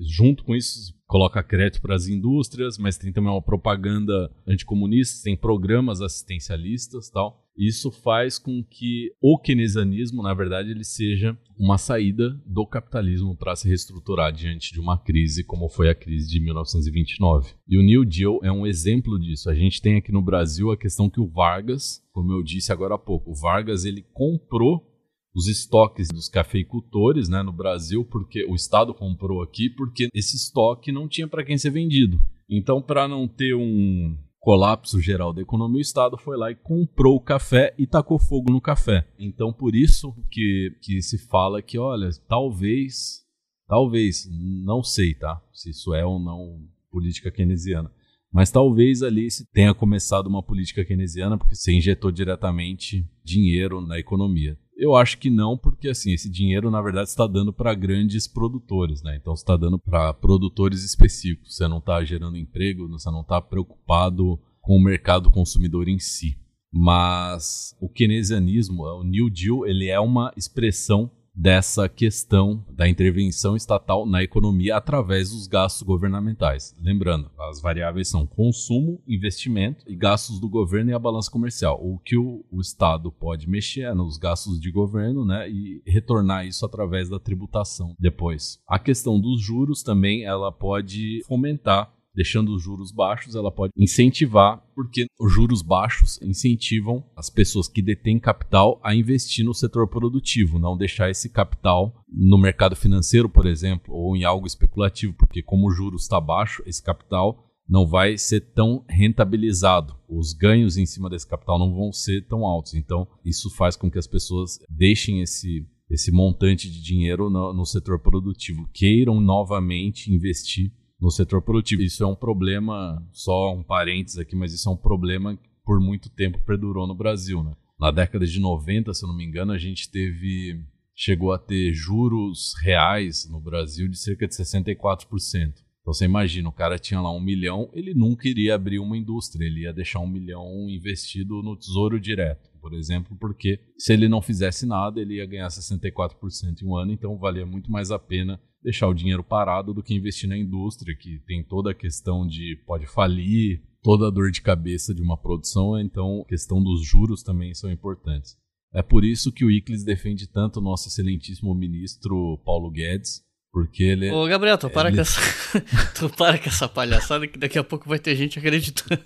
junto com isso coloca crédito para as indústrias, mas tem também uma propaganda anticomunista, tem programas assistencialistas tal. Isso faz com que o keynesianismo, na verdade, ele seja uma saída do capitalismo para se reestruturar diante de uma crise como foi a crise de 1929. E o New Deal é um exemplo disso. A gente tem aqui no Brasil a questão que o Vargas, como eu disse agora há pouco, o Vargas ele comprou os estoques dos cafeicultores né, no Brasil, porque o Estado comprou aqui, porque esse estoque não tinha para quem ser vendido. Então, para não ter um colapso geral da economia, o Estado foi lá e comprou o café e tacou fogo no café. Então, por isso que, que se fala que, olha, talvez, talvez, não sei, tá? Se isso é ou não política keynesiana. Mas talvez ali se tenha começado uma política keynesiana porque se injetou diretamente dinheiro na economia. Eu acho que não, porque assim, esse dinheiro na verdade está dando para grandes produtores, né? Então está dando para produtores específicos. Você não está gerando emprego, você não está preocupado com o mercado consumidor em si. Mas o keynesianismo, o New Deal, ele é uma expressão dessa questão da intervenção estatal na economia através dos gastos governamentais. Lembrando, as variáveis são consumo, investimento e gastos do governo e a balança comercial. O que o, o Estado pode mexer é nos gastos de governo né, e retornar isso através da tributação depois. A questão dos juros também ela pode fomentar deixando os juros baixos, ela pode incentivar, porque os juros baixos incentivam as pessoas que detêm capital a investir no setor produtivo, não deixar esse capital no mercado financeiro, por exemplo, ou em algo especulativo, porque como o juros está baixo, esse capital não vai ser tão rentabilizado. Os ganhos em cima desse capital não vão ser tão altos. Então, isso faz com que as pessoas deixem esse esse montante de dinheiro no, no setor produtivo, queiram novamente investir no setor produtivo. Isso é um problema, só um parênteses aqui, mas isso é um problema por muito tempo perdurou no Brasil, né? Na década de 90, se eu não me engano, a gente teve chegou a ter juros reais no Brasil de cerca de 64%. Então você imagina, o cara tinha lá um milhão, ele nunca iria abrir uma indústria, ele ia deixar um milhão investido no tesouro direto, por exemplo, porque se ele não fizesse nada, ele ia ganhar 64% em um ano, então valia muito mais a pena deixar o dinheiro parado do que investir na indústria, que tem toda a questão de pode falir, toda a dor de cabeça de uma produção, então a questão dos juros também são importantes. É por isso que o Iclis defende tanto o nosso excelentíssimo ministro Paulo Guedes, porque ele. Ô, Gabriel, tu para, ele... com essa... tu para com essa palhaçada que daqui a pouco vai ter gente acreditando.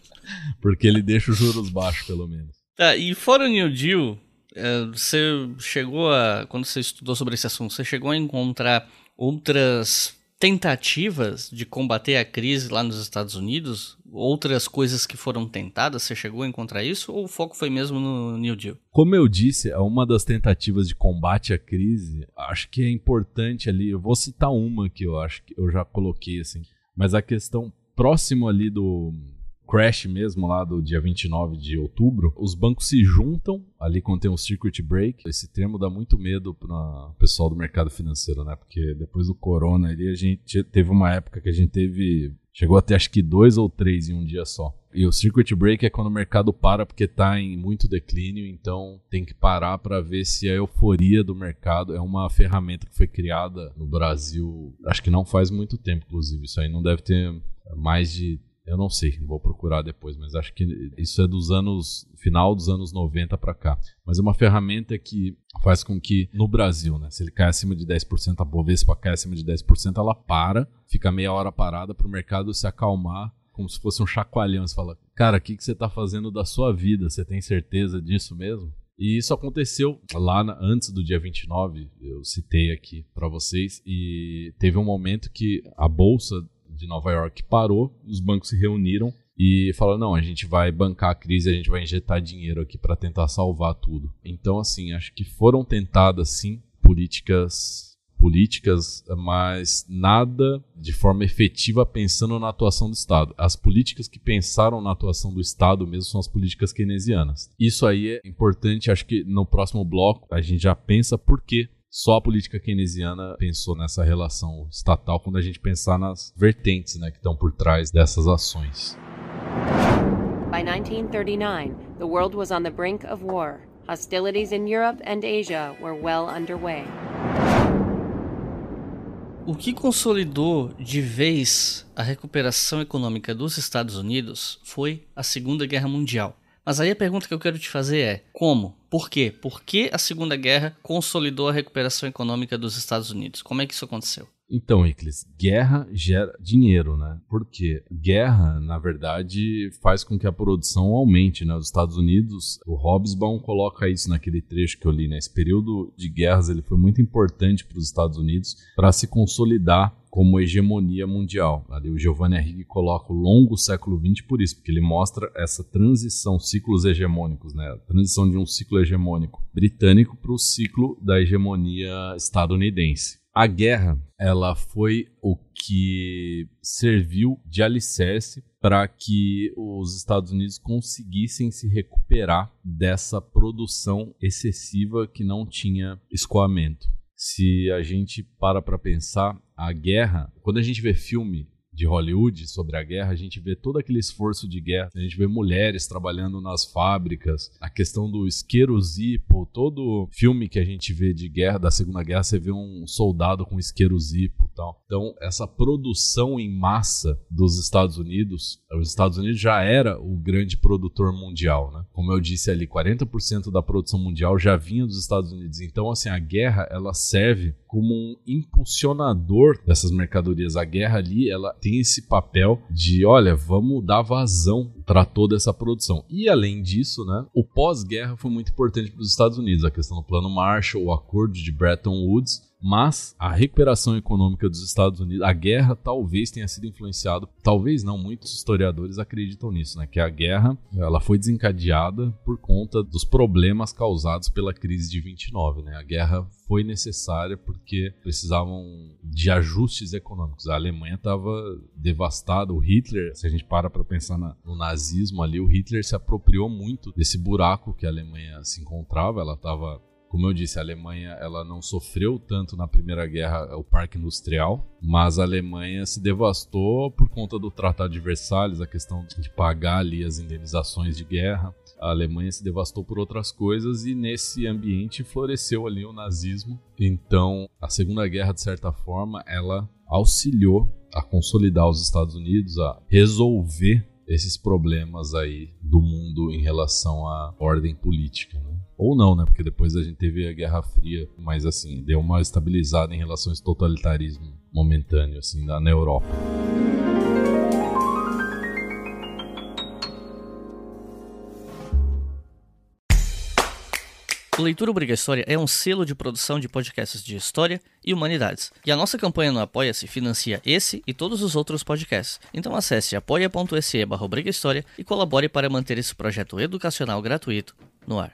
Porque ele deixa os juros baixos, pelo menos. Tá, e fora o New Deal, é, você chegou a. Quando você estudou sobre esse assunto, você chegou a encontrar outras tentativas de combater a crise lá nos Estados Unidos? Outras coisas que foram tentadas? Você chegou a encontrar isso? Ou o foco foi mesmo no New Deal? Como eu disse, é uma das tentativas de combate à crise, acho que é importante ali. Eu vou citar uma que eu acho que eu já coloquei assim, mas a questão próximo ali do crash mesmo lá do dia 29 de outubro, os bancos se juntam ali quando tem um circuit break. Esse termo dá muito medo para o pessoal do mercado financeiro, né? Porque depois do corona ali a gente teve uma época que a gente teve chegou até acho que dois ou três em um dia só. E o circuit break é quando o mercado para porque está em muito declínio, então tem que parar para ver se a euforia do mercado é uma ferramenta que foi criada no Brasil, acho que não faz muito tempo, inclusive. Isso aí não deve ter mais de eu não sei, vou procurar depois, mas acho que isso é dos anos final dos anos 90 para cá. Mas é uma ferramenta que faz com que no Brasil, né, se ele cai acima de 10%, a Bovespa cai acima de 10%, ela para, fica meia hora parada para o mercado se acalmar, como se fosse um chacoalhão. Você fala, cara, o que, que você está fazendo da sua vida? Você tem certeza disso mesmo? E isso aconteceu lá na, antes do dia 29, eu citei aqui para vocês, e teve um momento que a bolsa de Nova York parou, os bancos se reuniram e falaram: não, a gente vai bancar a crise, a gente vai injetar dinheiro aqui para tentar salvar tudo. Então, assim, acho que foram tentadas sim políticas políticas, mas nada de forma efetiva pensando na atuação do Estado. As políticas que pensaram na atuação do Estado mesmo são as políticas keynesianas. Isso aí é importante, acho que no próximo bloco a gente já pensa por que só a política keynesiana pensou nessa relação estatal quando a gente pensar nas vertentes né, que estão por trás dessas ações. By 1939, the world was on the brink of war. Hostilities in Europe and Asia were well underway. O que consolidou de vez a recuperação econômica dos Estados Unidos foi a Segunda Guerra Mundial. Mas aí a pergunta que eu quero te fazer é: como? Por quê? Por que a Segunda Guerra consolidou a recuperação econômica dos Estados Unidos? Como é que isso aconteceu? Então, Iclis, guerra gera dinheiro, né? Porque guerra, na verdade, faz com que a produção aumente, né? Os Estados Unidos, o Hobsbawm coloca isso naquele trecho que eu li, né? Esse período de guerras ele foi muito importante para os Estados Unidos para se consolidar como hegemonia mundial. O Giovanni Arrighi coloca o longo século XX por isso, porque ele mostra essa transição, ciclos hegemônicos, né? A transição de um ciclo hegemônico britânico para o ciclo da hegemonia estadunidense. A guerra, ela foi o que serviu de alicerce para que os Estados Unidos conseguissem se recuperar dessa produção excessiva que não tinha escoamento. Se a gente para para pensar, a guerra, quando a gente vê filme de Hollywood sobre a guerra, a gente vê todo aquele esforço de guerra, a gente vê mulheres trabalhando nas fábricas, a questão do isqueiro zipo, todo filme que a gente vê de guerra, da Segunda Guerra, você vê um soldado com isqueiro zipo tal. Então, essa produção em massa dos Estados Unidos, os Estados Unidos já era o grande produtor mundial, né? Como eu disse ali, 40% da produção mundial já vinha dos Estados Unidos. Então, assim, a guerra, ela serve como um impulsionador dessas mercadorias. A guerra ali, ela tem esse papel de, olha, vamos dar vazão para toda essa produção. E além disso, né, o pós-guerra foi muito importante para os Estados Unidos, a questão do Plano Marshall, o acordo de Bretton Woods, Mas a recuperação econômica dos Estados Unidos, a guerra talvez tenha sido influenciado, talvez não, muitos historiadores acreditam nisso, né? Que a guerra ela foi desencadeada por conta dos problemas causados pela crise de 29, né? A guerra foi necessária porque precisavam de ajustes econômicos. A Alemanha estava devastada, o Hitler, se a gente para para pensar na, no nazismo ali, o Hitler se apropriou muito desse buraco que a Alemanha se encontrava, ela estava como eu disse, a Alemanha ela não sofreu tanto na Primeira Guerra o parque industrial, mas a Alemanha se devastou por conta do Tratado de Versalhes, a questão de pagar ali as indenizações de guerra. A Alemanha se devastou por outras coisas e nesse ambiente floresceu ali o nazismo. Então, a Segunda Guerra, de certa forma, ela auxiliou a consolidar os Estados Unidos, a resolver esses problemas aí do mundo em relação à ordem política. Né? Ou não, né? Porque depois a gente teve a Guerra Fria, mas assim, deu uma estabilizada em esse totalitarismo momentâneo, assim, na, na Europa. Leitura Obriga História é um selo de produção de podcasts de história e humanidades. E a nossa campanha no Apoia-se financia esse e todos os outros podcasts. Então acesse apoia.se barra e colabore para manter esse projeto educacional gratuito no ar.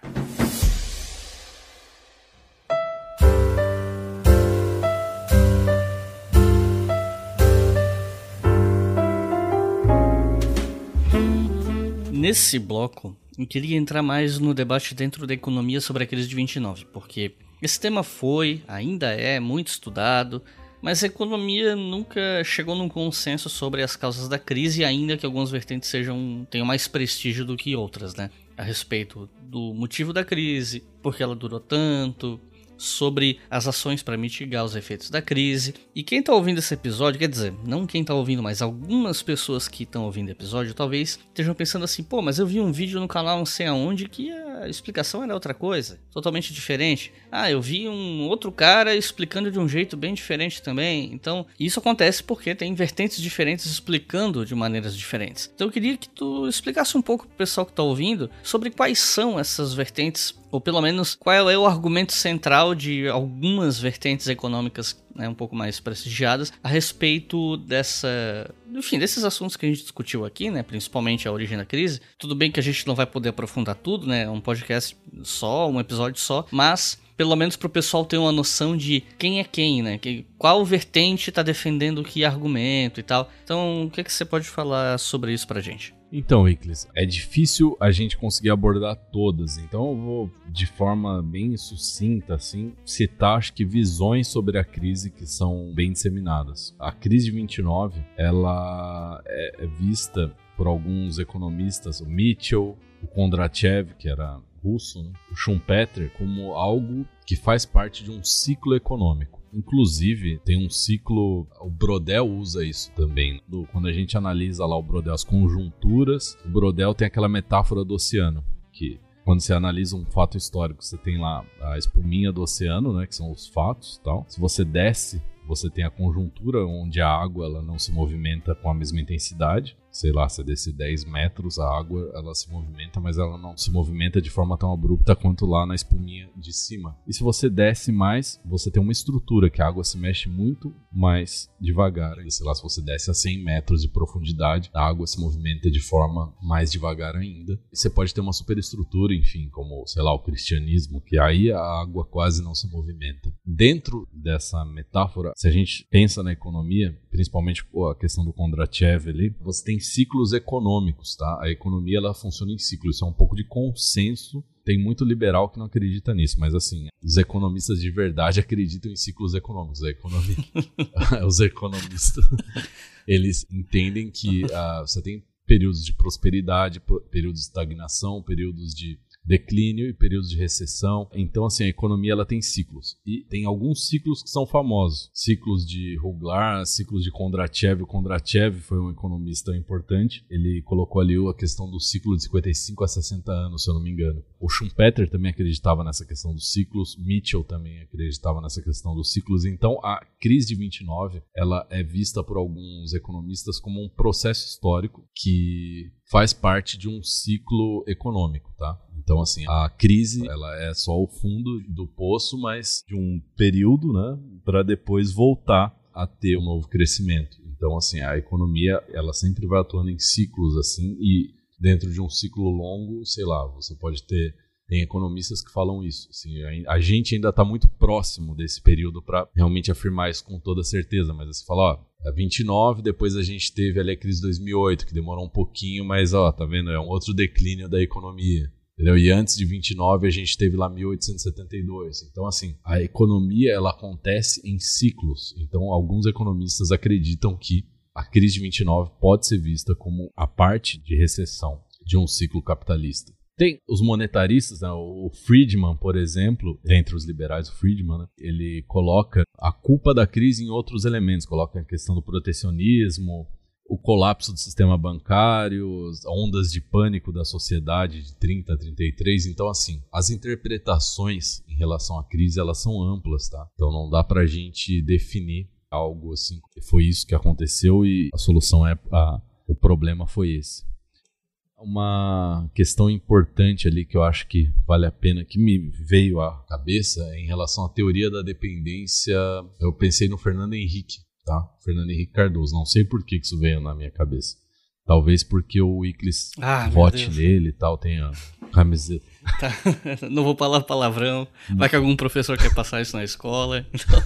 Nesse bloco, eu queria entrar mais no debate dentro da economia sobre a crise de 29, porque esse tema foi, ainda é, muito estudado, mas a economia nunca chegou num consenso sobre as causas da crise, ainda que algumas vertentes sejam tenham mais prestígio do que outras, né? A respeito do motivo da crise, por que ela durou tanto, sobre as ações para mitigar os efeitos da crise. E quem está ouvindo esse episódio, quer dizer, não quem está ouvindo, mas algumas pessoas que estão ouvindo o episódio talvez estejam pensando assim: pô, mas eu vi um vídeo no canal não sei aonde que a explicação era outra coisa, totalmente diferente. Ah, eu vi um outro cara explicando de um jeito bem diferente também. Então, isso acontece porque tem vertentes diferentes explicando de maneiras diferentes. Então, eu queria que tu explicasse um pouco pro pessoal que está ouvindo sobre quais são essas vertentes ou pelo menos qual é o argumento central de algumas vertentes econômicas né, um pouco mais prestigiadas a respeito dessa, enfim, desses assuntos que a gente discutiu aqui, né, principalmente a origem da crise. Tudo bem que a gente não vai poder aprofundar tudo, né, um podcast só, um episódio só, mas pelo menos para o pessoal ter uma noção de quem é quem, né? Qual vertente está defendendo que argumento e tal. Então, o que, é que você pode falar sobre isso para gente? Então, Iclis, é difícil a gente conseguir abordar todas, então eu vou, de forma bem sucinta, assim, citar, acho que, visões sobre a crise que são bem disseminadas. A crise de 29, ela é, é vista por alguns economistas, o Mitchell, o Kondrachev, que era russo, né? o Schumpeter, como algo que faz parte de um ciclo econômico. Inclusive, tem um ciclo. O Brodel usa isso também. Do, quando a gente analisa lá o Brodel, as conjunturas, o Brodel tem aquela metáfora do oceano, que quando você analisa um fato histórico, você tem lá a espuminha do oceano, né, que são os fatos, tal. Se você desce, você tem a conjuntura onde a água ela não se movimenta com a mesma intensidade sei lá, se descer 10 metros, a água ela se movimenta, mas ela não se movimenta de forma tão abrupta quanto lá na espuminha de cima. E se você desce mais, você tem uma estrutura que a água se mexe muito mais devagar. E sei lá, se você desce a 100 metros de profundidade, a água se movimenta de forma mais devagar ainda. E você pode ter uma superestrutura, enfim, como, sei lá, o cristianismo, que aí a água quase não se movimenta. Dentro dessa metáfora, se a gente pensa na economia, principalmente a questão do Kondrachev ali, você tem ciclos econômicos, tá? A economia ela funciona em ciclos, isso é um pouco de consenso. Tem muito liberal que não acredita nisso, mas assim, os economistas de verdade acreditam em ciclos econômicos. A economia, os economistas, eles entendem que uh, você tem períodos de prosperidade, períodos de estagnação, períodos de declínio e períodos de recessão. Então, assim, a economia ela tem ciclos. E tem alguns ciclos que são famosos. Ciclos de Ruglar, ciclos de Kondrachev. O Kondrachev foi um economista importante. Ele colocou ali a questão do ciclo de 55 a 60 anos, se eu não me engano. O Schumpeter também acreditava nessa questão dos ciclos. Mitchell também acreditava nessa questão dos ciclos. Então, a crise de 29, ela é vista por alguns economistas como um processo histórico que faz parte de um ciclo econômico, tá? Então, assim, a crise ela é só o fundo do poço, mas de um período, né, para depois voltar a ter um novo crescimento. Então, assim, a economia ela sempre vai atuando em ciclos assim e dentro de um ciclo longo, sei lá, você pode ter tem economistas que falam isso. Assim, a, gente ainda está muito próximo desse período para realmente afirmar isso com toda certeza. Mas você fala, ó, é 29, depois a gente teve ali a crise de 2008, que demorou um pouquinho, mas ó, tá vendo? É um outro declínio da economia. Entendeu? E antes de 29 a gente teve lá 1872. Então assim, a economia ela acontece em ciclos. Então alguns economistas acreditam que a crise de 29 pode ser vista como a parte de recessão de um ciclo capitalista. Tem os monetaristas, né? o Friedman, por exemplo, entre os liberais, o Friedman, né? ele coloca a culpa da crise em outros elementos, coloca a questão do protecionismo, o colapso do sistema bancário, ondas de pânico da sociedade de 30 a 33. Então, assim, as interpretações em relação à crise, elas são amplas, tá? Então não dá pra gente definir algo assim, foi isso que aconteceu e a solução é, a, o problema foi esse uma questão importante ali que eu acho que vale a pena, que me veio à cabeça em relação à teoria da dependência. Eu pensei no Fernando Henrique, tá? Fernando Henrique Cardoso. Não sei por que isso veio na minha cabeça. Talvez porque o Iclis ah, vote nele e tal, tenha camiseta. Tá. Não vou falar palavrão. Vai que algum professor quer passar isso na escola. Então...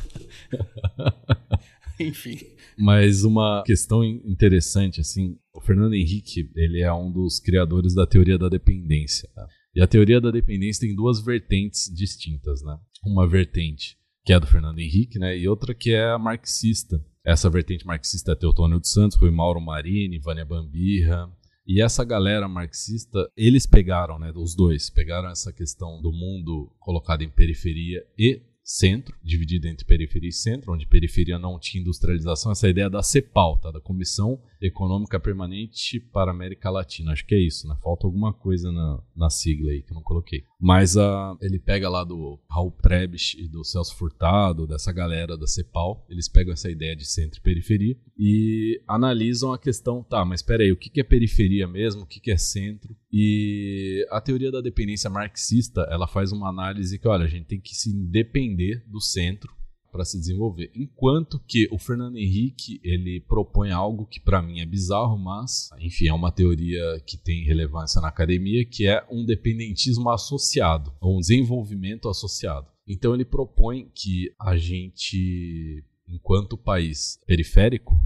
Enfim. Mas uma questão interessante, assim, o Fernando Henrique, ele é um dos criadores da teoria da dependência. Tá? E a teoria da dependência tem duas vertentes distintas, né? Uma vertente que é do Fernando Henrique, né? E outra que é a marxista. Essa vertente marxista é Teotônio dos Santos, Rui Mauro Marini, Vânia Bambirra. E essa galera marxista, eles pegaram, né, os dois, pegaram essa questão do mundo colocado em periferia e centro, dividida entre periferia e centro, onde periferia não tinha industrialização, essa ideia da CEPAL, tá? da Comissão Econômica Permanente para a América Latina. Acho que é isso, né? Falta alguma coisa na, na sigla aí que eu não coloquei. Mas uh, ele pega lá do Raul Prebisch e do Celso Furtado, dessa galera da CEPAL, eles pegam essa ideia de centro e periferia e analisam a questão, tá, mas espera aí, o que é periferia mesmo, o que é centro? E a teoria da dependência marxista, ela faz uma análise que, olha, a gente tem que se depender do centro para se desenvolver. Enquanto que o Fernando Henrique ele propõe algo que para mim é bizarro, mas enfim é uma teoria que tem relevância na academia, que é um dependentismo associado, um desenvolvimento associado. Então ele propõe que a gente, enquanto país periférico,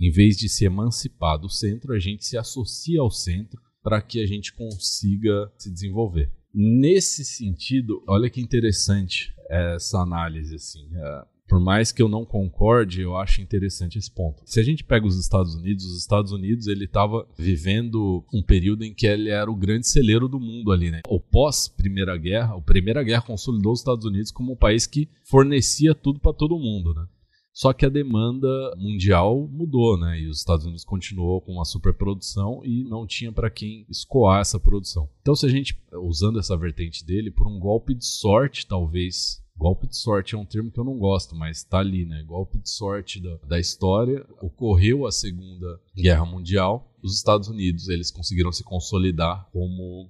em vez de se emancipar do centro, a gente se associa ao centro para que a gente consiga se desenvolver. Nesse sentido, olha que interessante essa análise assim. É, por mais que eu não concorde, eu acho interessante esse ponto. Se a gente pega os Estados Unidos, os Estados Unidos ele estava vivendo um período em que ele era o grande celeiro do mundo ali, né? O pós Primeira Guerra, a Primeira Guerra consolidou os Estados Unidos como um país que fornecia tudo para todo mundo, né? Só que a demanda mundial mudou, né? E os Estados Unidos continuou com uma superprodução e não tinha para quem escoar essa produção. Então, se a gente, usando essa vertente dele, por um golpe de sorte, talvez Golpe de sorte é um termo que eu não gosto, mas está ali, né? Golpe de sorte da, da história. Ocorreu a Segunda Guerra Mundial. Os Estados Unidos eles conseguiram se consolidar como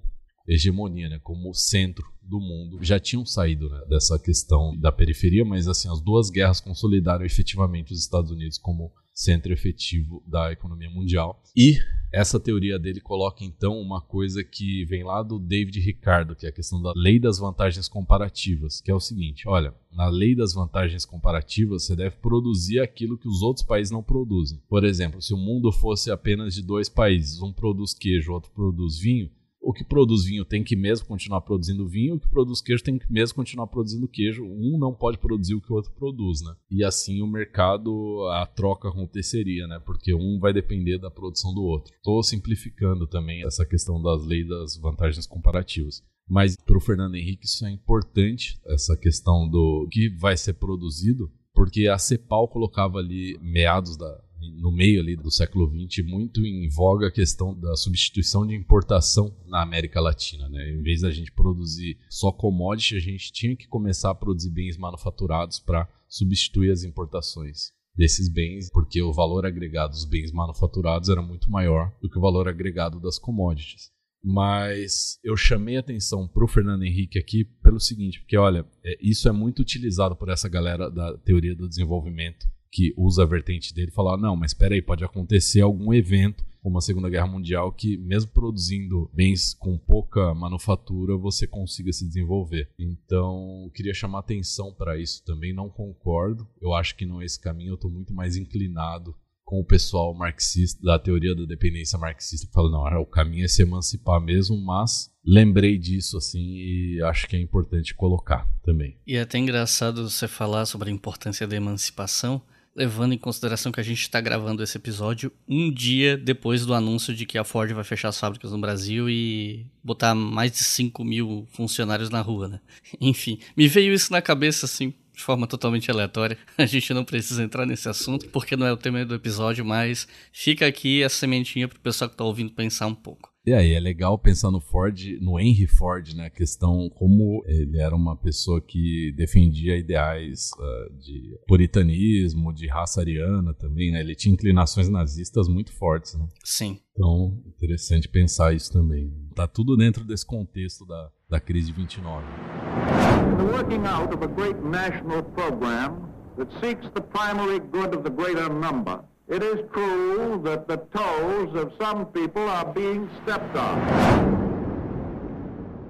hegemonia, né? Como centro do mundo. Já tinham saído né, dessa questão da periferia, mas assim as duas guerras consolidaram efetivamente os Estados Unidos como centro efetivo da economia mundial. E essa teoria dele coloca então uma coisa que vem lá do David Ricardo, que é a questão da lei das vantagens comparativas, que é o seguinte: olha, na lei das vantagens comparativas, você deve produzir aquilo que os outros países não produzem. Por exemplo, se o mundo fosse apenas de dois países, um produz queijo, outro produz vinho, o que produz vinho tem que mesmo continuar produzindo vinho, o que produz queijo tem que mesmo continuar produzindo queijo. Um não pode produzir o que o outro produz, né? E assim o mercado, a troca aconteceria, né? Porque um vai depender da produção do outro. Estou simplificando também essa questão das leis das vantagens comparativas. Mas para o Fernando Henrique isso é importante, essa questão do que vai ser produzido, porque a CEPAL colocava ali meados da, no meio ali do século XX, muito em voga a questão da substituição de importação na América Latina. Né? Em vez da gente produzir só commodity, a gente tinha que começar a produzir bens manufaturados para substituir as importações desses bens, porque o valor agregado dos bens manufaturados era muito maior do que o valor agregado das commodities. Mas eu chamei atenção para o Fernando Henrique aqui pelo seguinte, porque olha, é, isso é muito utilizado por essa galera da teoria do desenvolvimento que usa a vertente dele falar, não, mas espera aí, pode acontecer algum evento como a Segunda Guerra Mundial que mesmo produzindo bens com pouca manufatura, você consiga se desenvolver. Então, queria chamar atenção para isso também, não concordo. Eu acho que não é esse caminho, eu estou muito mais inclinado com o pessoal marxista, da teoria da dependência marxista, que fala, não, é, o caminho é se emancipar mesmo, mas lembrei disso, assim, e acho que é importante colocar também. E é até engraçado você falar sobre a importância da emancipação, levando em consideração que a gente está gravando esse episódio um dia depois do anúncio de que a Ford vai fechar as fábricas no Brasil e botar mais de 5 mil funcionários na rua, né? Enfim, me veio isso na cabeça, assim, de forma totalmente aleatória. A gente não precisa entrar nesse assunto, porque não é o tema do episódio, mas fica aqui a sementinha para o pessoal que está ouvindo pensar um pouco. E aí, é legal pensar no Ford, no Henry Ford, né? A questão como ele era uma pessoa que defendia ideais uh, de puritanismo, de raça ariana também, né? Ele tinha inclinações nazistas muito fortes, né? Sim. Então, interessante pensar isso também. Tá tudo dentro desse contexto da, da crise de 29. The working out of a great national program that seeks the primary good of the greater number. It is true that the toes of some people are being stepped on.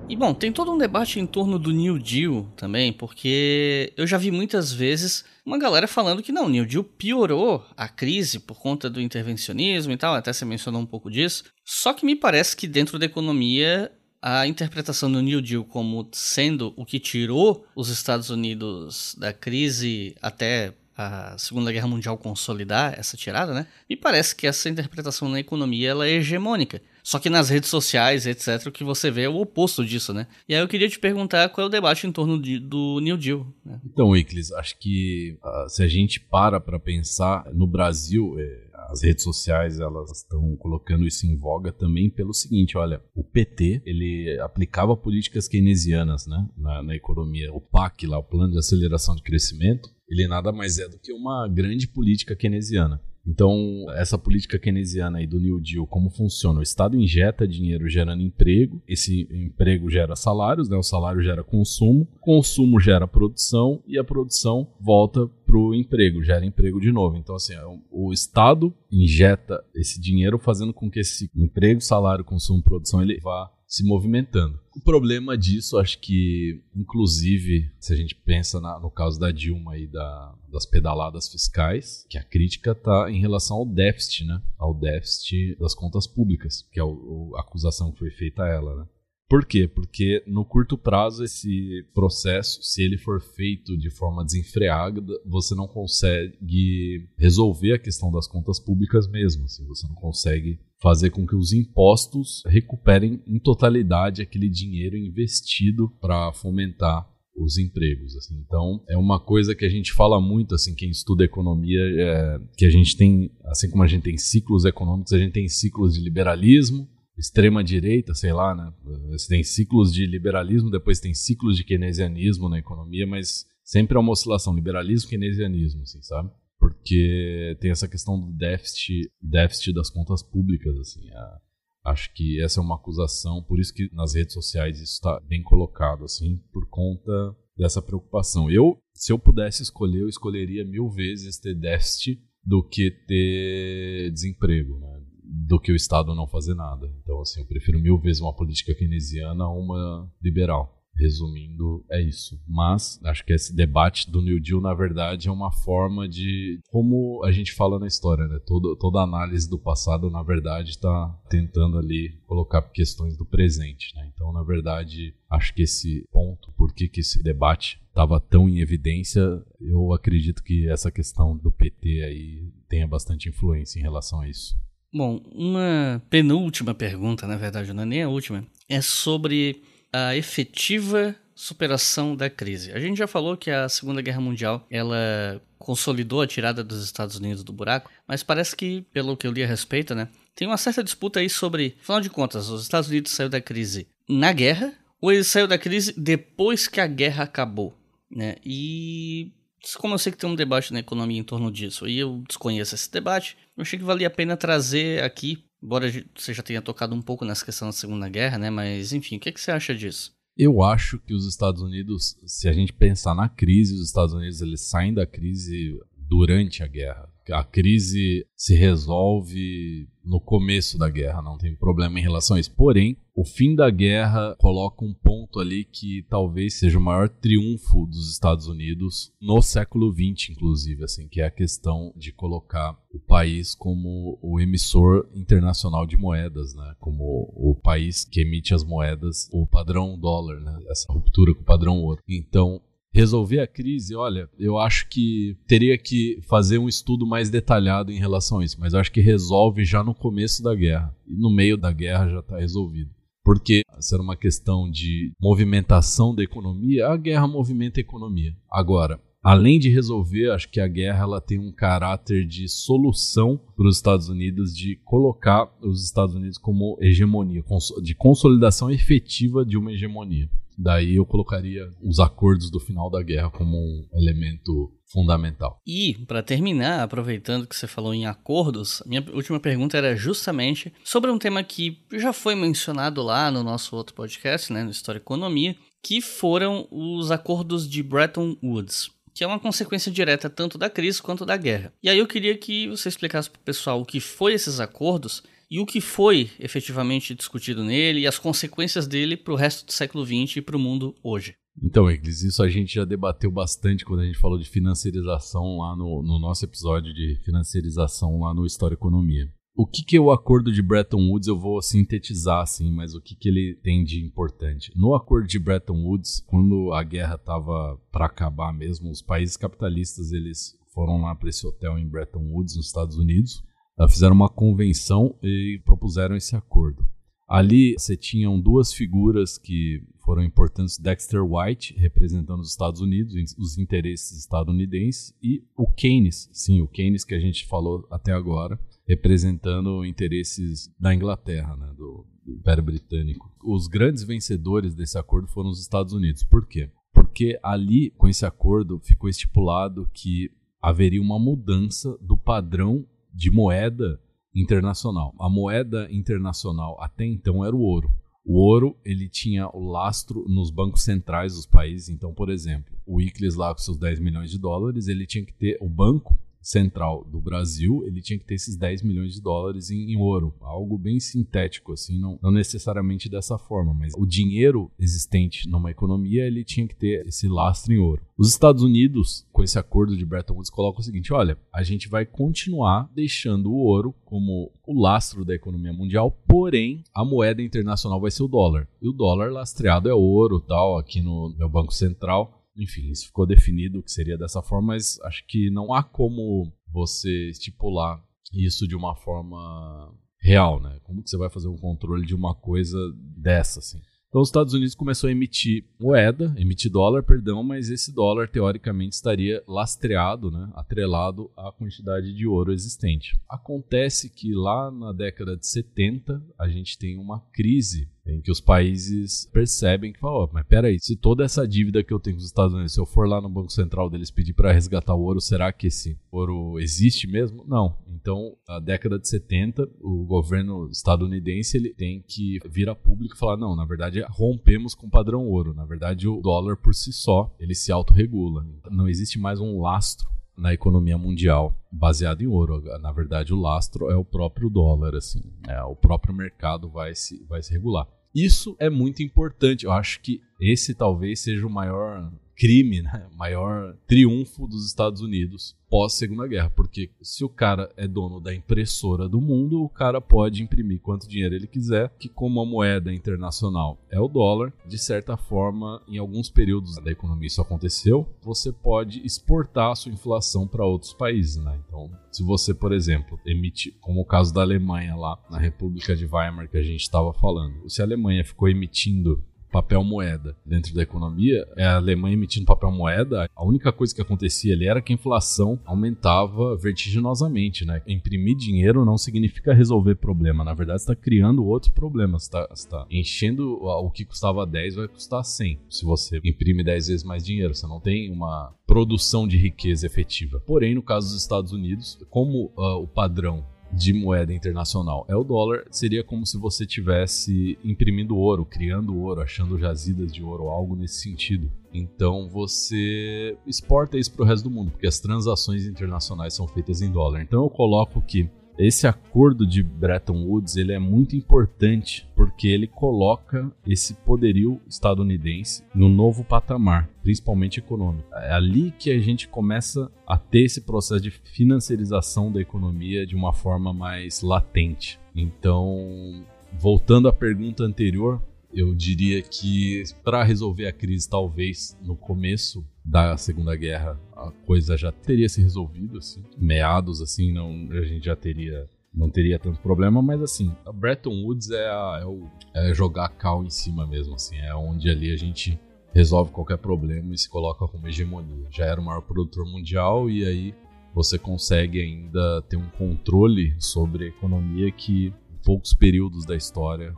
E bom, tem todo um debate em torno do New Deal também, porque eu já vi muitas vezes uma galera falando que não, o New Deal piorou a crise por conta do intervencionismo e tal, até você mencionou um pouco disso. Só que me parece que dentro da economia a interpretação do New Deal como sendo o que tirou os Estados Unidos da crise até a Segunda Guerra Mundial consolidar essa tirada, né? Me parece que essa interpretação na economia ela é hegemônica. Só que nas redes sociais, etc., o que você vê é o oposto disso, né? E aí eu queria te perguntar qual é o debate em torno de, do New Deal. Né? Então, Iclis, acho que uh, se a gente para para pensar no Brasil, é, as redes sociais elas estão colocando isso em voga também pelo seguinte, olha, o PT ele aplicava políticas keynesianas, né, na, na economia, o PAC lá, o Plano de Aceleração de Crescimento, ele nada mais é do que uma grande política keynesiana. Então, essa política keynesiana aí do New Deal, como funciona? O Estado injeta dinheiro gerando emprego, esse emprego gera salários, né? o salário gera consumo, consumo gera produção e a produção volta para o emprego, gera emprego de novo. Então, assim, é o Estado injeta esse dinheiro fazendo com que esse emprego, salário, consumo, produção, ele vá se movimentando. O problema disso, acho que, inclusive, se a gente pensa na, no caso da Dilma e da, das pedaladas fiscais, que a crítica está em relação ao déficit, né? Ao déficit das contas públicas, que é o, a acusação que foi feita a ela, né? Por quê? Porque no curto prazo esse processo, se ele for feito de forma desenfreada, você não consegue resolver a questão das contas públicas mesmo. Assim, você não consegue fazer com que os impostos recuperem em totalidade aquele dinheiro investido para fomentar os empregos. Assim. Então, é uma coisa que a gente fala muito, assim, quem estuda economia, é, que a gente tem, assim como a gente tem ciclos econômicos, a gente tem ciclos de liberalismo, extrema direita, sei lá, né? Você tem ciclos de liberalismo, depois tem ciclos de keynesianismo na economia, mas sempre é uma oscilação, liberalismo, keynesianismo, assim, sabe? Porque tem essa questão do déficit, déficit das contas públicas, assim. A, acho que essa é uma acusação, por isso que nas redes sociais isso está bem colocado, assim, por conta dessa preocupação. Eu, se eu pudesse escolher, eu escolheria mil vezes ter déficit do que ter desemprego, né? Do que o Estado não fazer nada. Então, assim, eu prefiro mil vezes uma política keynesiana a uma liberal. Resumindo, é isso. Mas acho que esse debate do New Deal, na verdade, é uma forma de. Como a gente fala na história, né? Toda, toda análise do passado, na verdade, está tentando ali colocar questões do presente. Né? Então, na verdade, acho que esse ponto, por que, que esse debate estava tão em evidência, eu acredito que essa questão do PT aí tenha bastante influência em relação a isso. Bom, uma penúltima pergunta, na verdade, não é nem a última, é sobre a efetiva superação da crise. A gente já falou que a Segunda Guerra Mundial ela consolidou a tirada dos Estados Unidos do buraco, mas parece que, pelo que eu li a respeito, né, tem uma certa disputa aí sobre, afinal de contas, os Estados Unidos saiu da crise na guerra ou ele saiu da crise depois que a guerra acabou, né? E como eu sei que tem um debate na economia em torno disso, e eu desconheço esse debate, eu achei que valia a pena trazer aqui Embora você já tenha tocado um pouco nessa questão da Segunda Guerra, né? Mas enfim, o que, que você acha disso? Eu acho que os Estados Unidos, se a gente pensar na crise, os Estados Unidos eles saem da crise durante a guerra a crise se resolve no começo da guerra, não tem problema em relação a isso. Porém, o fim da guerra coloca um ponto ali que talvez seja o maior triunfo dos Estados Unidos no século XX, inclusive, assim, que é a questão de colocar o país como o emissor internacional de moedas, né? Como o país que emite as moedas, o padrão dólar, né? Essa ruptura com o padrão ouro. Então, resolver a crise, olha, eu acho que teria que fazer um estudo mais detalhado em relação a isso, mas acho que resolve já no começo da guerra. E no meio da guerra já está resolvido. Porque se era uma questão de movimentação da economia, a guerra movimenta a economia. Agora, além de resolver, acho que a guerra ela tem um caráter de solução para os Estados Unidos, de colocar os Estados Unidos como hegemonia, de consolidação efetiva de uma hegemonia. Daí eu colocaria os acordos do final da guerra como um elemento fundamental. E, para terminar, aproveitando que você falou em acordos, minha última pergunta era justamente sobre um tema que já foi mencionado lá no nosso outro podcast, né, no História e Economia, que foram os acordos de Bretton Woods que é uma consequência direta tanto da crise quanto da guerra. E aí eu queria que você explicasse para o pessoal o que foi esses acordos e o que foi efetivamente discutido nele e as consequências dele para o resto do século XX e para o mundo hoje. Então, Eglis, isso a gente já debateu bastante quando a gente falou de financiarização lá no, no nosso episódio de financiarização lá no História Economia. O que, que é o acordo de Bretton Woods? Eu vou sintetizar assim, mas o que, que ele tem de importante? No acordo de Bretton Woods, quando a guerra estava para acabar mesmo, os países capitalistas eles foram lá para esse hotel em Bretton Woods, nos Estados Unidos, fizeram uma convenção e propuseram esse acordo. Ali você tinham duas figuras que foram importantes, Dexter White, representando os Estados Unidos, os interesses estadunidenses, e o Keynes, sim, o Keynes que a gente falou até agora, representando interesses da Inglaterra, né, do, Império Britânico. Os grandes vencedores desse acordo foram os Estados Unidos. Por quê? Porque ali, com esse acordo, ficou estipulado que haveria uma mudança do padrão de moeda internacional. A moeda internacional até então era o ouro. O ouro ele tinha o lastro nos bancos centrais dos países. Então, por exemplo, o Icles lá com seus 10 milhões de dólares, ele tinha que ter o banco central do Brasil, ele tinha que ter esses 10 milhões de dólares em, em ouro. Algo bem sintético, assim, não, não, necessariamente dessa forma, mas o dinheiro existente numa economia, ele tinha que ter esse lastro em ouro. Os Estados Unidos, com esse acordo de Bretton Woods, colocam o seguinte: olha, a gente vai continuar deixando o ouro como o lastro da economia mundial, porém a moeda internacional vai ser o dólar. E o dólar lastreado é ouro, tal, aqui no meu Banco Central enfim, isso ficou definido que seria dessa forma, mas acho que não há como você estipular isso de uma forma real, né? Como que você vai fazer um controle de uma coisa dessa, assim? Então os Estados Unidos começou a emitir moeda, emitir dólar, perdão, mas esse dólar teoricamente estaria lastreado, né, atrelado à quantidade de ouro existente. Acontece que lá na década de 70 a gente tem uma crise em que os países percebem que falam, oh, mas peraí, se toda essa dívida que eu tenho com os Estados Unidos, se eu for lá no Banco Central deles pedir para resgatar o ouro, será que esse ouro existe mesmo? Não. Então, na década de 70, o governo estadunidense ele tem que vir a público e falar, não, na verdade rompemos com o padrão ouro. Na verdade, o dólar por si só, ele se autorregula. Não existe mais um lastro na economia mundial baseado em ouro. Na verdade, o lastro é o próprio dólar, assim. É, o próprio mercado vai se, vai se regular. Isso é muito importante. Eu acho que esse talvez seja o maior crime, né? maior triunfo dos Estados Unidos pós Segunda Guerra, porque se o cara é dono da impressora do mundo, o cara pode imprimir quanto dinheiro ele quiser, que como a moeda internacional é o dólar, de certa forma, em alguns períodos da economia isso aconteceu, você pode exportar a sua inflação para outros países, né? Então, se você, por exemplo, emite, como o caso da Alemanha lá na República de Weimar que a gente estava falando, se a Alemanha ficou emitindo papel moeda dentro da economia, é a Alemanha emitindo papel moeda, a única coisa que acontecia ali era que a inflação aumentava vertiginosamente, né? Imprimir dinheiro não significa resolver problema, na verdade está criando outros problemas, está tá enchendo o que custava 10 vai custar 100. Se você imprime 10 vezes mais dinheiro, você não tem uma produção de riqueza efetiva. Porém, no caso dos Estados Unidos, como uh, o padrão de moeda internacional. É o dólar, seria como se você tivesse imprimindo ouro, criando ouro, achando jazidas de ouro, algo nesse sentido. Então você exporta isso para o resto do mundo, porque as transações internacionais são feitas em dólar. Então eu coloco que esse acordo de Bretton Woods ele é muito importante porque ele coloca esse poderio estadunidense no novo patamar, principalmente econômico. É ali que a gente começa a ter esse processo de financiarização da economia de uma forma mais latente. Então, voltando à pergunta anterior, eu diria que para resolver a crise, talvez no começo da Segunda Guerra, a coisa já teria se resolvido, assim, meados assim, não, a gente já teria não teria tanto problema, mas assim, a Bretton Woods é, a, é, o, é jogar cal em cima mesmo, assim, é onde ali a gente resolve qualquer problema e se coloca como hegemonia. Já era o maior produtor mundial e aí você consegue ainda ter um controle sobre a economia que em poucos períodos da história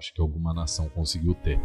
acho que alguma nação conseguiu ter.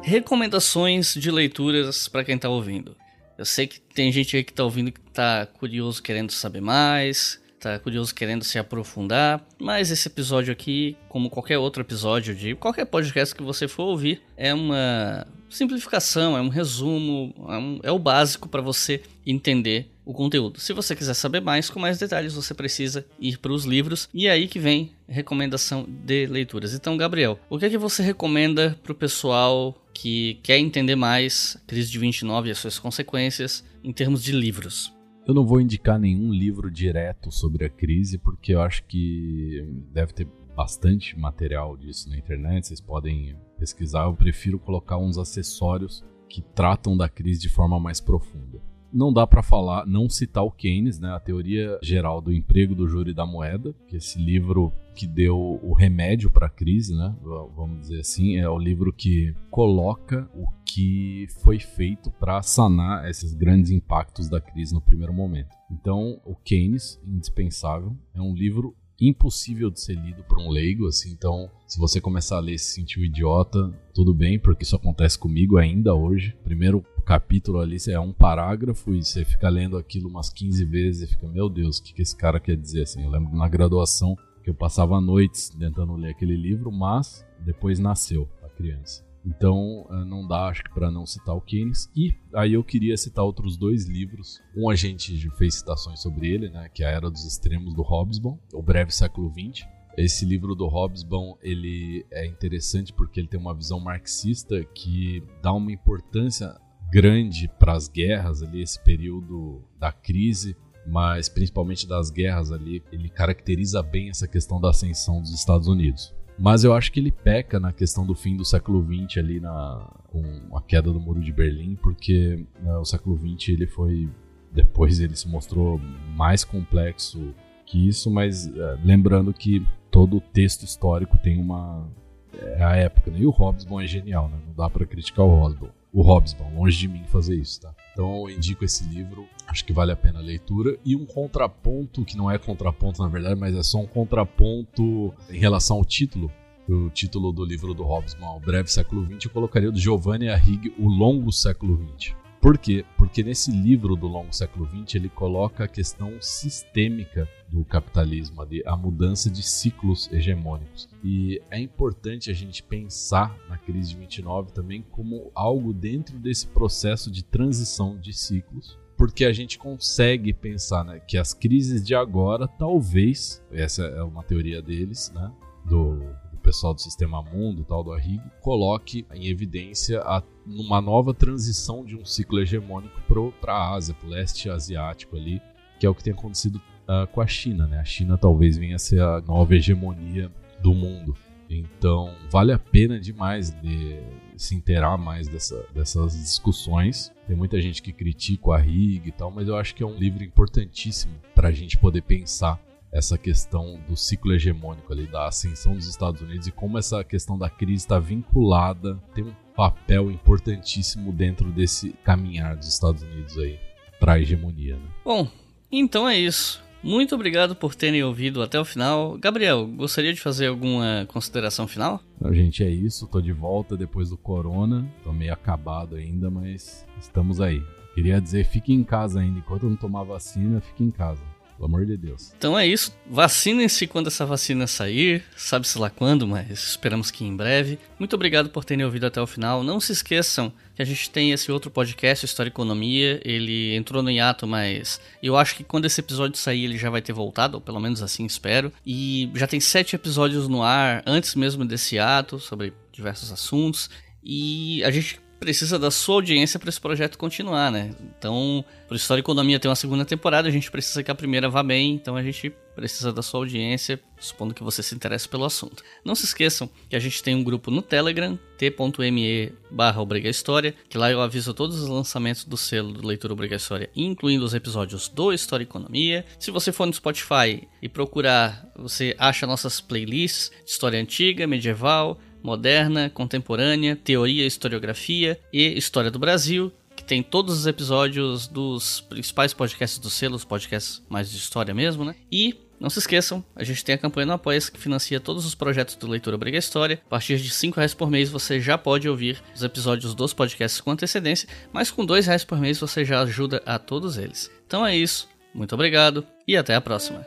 Recomendações de leituras para quem está ouvindo. Eu sei que tem gente aí que está ouvindo que está curioso, querendo saber mais, tá curioso querendo se aprofundar, mas esse episódio aqui, como qualquer outro episódio de qualquer podcast que você for ouvir, é uma simplificação, é um resumo, é, um, é o básico para você entender o conteúdo. Se você quiser saber mais, com mais detalhes, você precisa ir para os livros e é aí que vem recomendação de leituras. Então, Gabriel, o que é que você recomenda para o pessoal que quer entender mais crise de 29 e as suas consequências em termos de livros? Eu não vou indicar nenhum livro direto sobre a crise, porque eu acho que deve ter bastante material disso na internet, vocês podem pesquisar. Eu prefiro colocar uns acessórios que tratam da crise de forma mais profunda. Não dá para falar, não citar o Keynes, né, a teoria geral do emprego, do e da moeda, que esse livro que deu o remédio para a crise, né, vamos dizer assim, é o livro que coloca o que foi feito para sanar esses grandes impactos da crise no primeiro momento. Então, o Keynes, indispensável, é um livro impossível de ser lido por um leigo, assim, então se você começar a ler e se sentir um idiota, tudo bem, porque isso acontece comigo ainda hoje. Primeiro capítulo ali é um parágrafo e você fica lendo aquilo umas 15 vezes e fica, meu Deus, o que, que esse cara quer dizer assim? Eu lembro na graduação que eu passava noites tentando ler aquele livro, mas depois nasceu a criança. Então eh, não dá, acho que, para não citar o Keynes. E aí eu queria citar outros dois livros. Um a gente fez citações sobre ele, né, que é a Era dos Extremos do Hobsbawm, O Breve Século XX. Esse livro do Hobsbawm ele é interessante porque ele tem uma visão marxista que dá uma importância grande para as guerras ali, esse período da crise, mas principalmente das guerras ali. Ele caracteriza bem essa questão da ascensão dos Estados Unidos. Mas eu acho que ele peca na questão do fim do século XX ali na, com a queda do muro de Berlim, porque né, o século XX ele foi depois ele se mostrou mais complexo que isso, mas é, lembrando que todo texto histórico tem uma é a época, né? E o Hobsbawm é genial, né? Não dá para criticar o Hobsbawm. O Hobsbawm, longe de mim fazer isso, tá? Então eu indico esse livro, acho que vale a pena a leitura. E um contraponto, que não é contraponto na verdade, mas é só um contraponto em relação ao título. O título do livro do Hobsbawm, O Breve Século XX, eu colocaria o do Giovanni Arrighi, O Longo Século XX. Por quê? Porque nesse livro do Longo Século XX ele coloca a questão sistêmica do capitalismo, a mudança de ciclos hegemônicos. E é importante a gente pensar na crise de 29 também como algo dentro desse processo de transição de ciclos, porque a gente consegue pensar né, que as crises de agora, talvez, essa é uma teoria deles, né, do, pessoal do Sistema Mundo, tal do Arrigo, coloque em evidência a, uma nova transição de um ciclo hegemônico para a Ásia, para o leste asiático ali, que é o que tem acontecido uh, com a China, né? A China talvez venha a ser a nova hegemonia do mundo. Então, vale a pena demais de se inteirar mais dessa, dessas discussões. Tem muita gente que critica a RIG e tal, mas eu acho que é um livro importantíssimo para a gente poder pensar essa questão do ciclo hegemônico ali, da ascensão dos Estados Unidos e como essa questão da crise está vinculada, tem um papel importantíssimo dentro desse caminhar dos Estados Unidos aí para a hegemonia. Né? Bom, então é isso. Muito obrigado por terem ouvido até o final. Gabriel, gostaria de fazer alguma consideração final? Não, gente, é isso. Tô de volta depois do corona. Tô meio acabado ainda, mas estamos aí. Queria dizer, fique em casa ainda. Enquanto não tomar vacina, fique em casa. Pelo amor de Deus. Então é isso. Vacinem-se quando essa vacina sair. Sabe-se lá quando, mas esperamos que em breve. Muito obrigado por terem ouvido até o final. Não se esqueçam que a gente tem esse outro podcast, História e Economia. Ele entrou no hiato, mas eu acho que quando esse episódio sair ele já vai ter voltado, ou pelo menos assim espero. E já tem sete episódios no ar antes mesmo desse hiato, sobre diversos assuntos. E a gente precisa da sua audiência para esse projeto continuar, né? Então, por História e Economia tem uma segunda temporada, a gente precisa que a primeira vá bem, então a gente precisa da sua audiência, supondo que você se interesse pelo assunto. Não se esqueçam que a gente tem um grupo no Telegram, t.me barra História, que lá eu aviso todos os lançamentos do selo do Leitura Obriga História, incluindo os episódios do História e Economia. Se você for no Spotify e procurar, você acha nossas playlists de história antiga, medieval, moderna, contemporânea, teoria historiografia e história do Brasil, que tem todos os episódios dos principais podcasts do selo, os podcasts mais de história mesmo, né? E não se esqueçam, a gente tem a campanha no apoia que financia todos os projetos do Leitura Obriga História. A partir de R$ reais por mês você já pode ouvir os episódios dos podcasts com antecedência, mas com R$ reais por mês você já ajuda a todos eles. Então é isso, muito obrigado e até a próxima.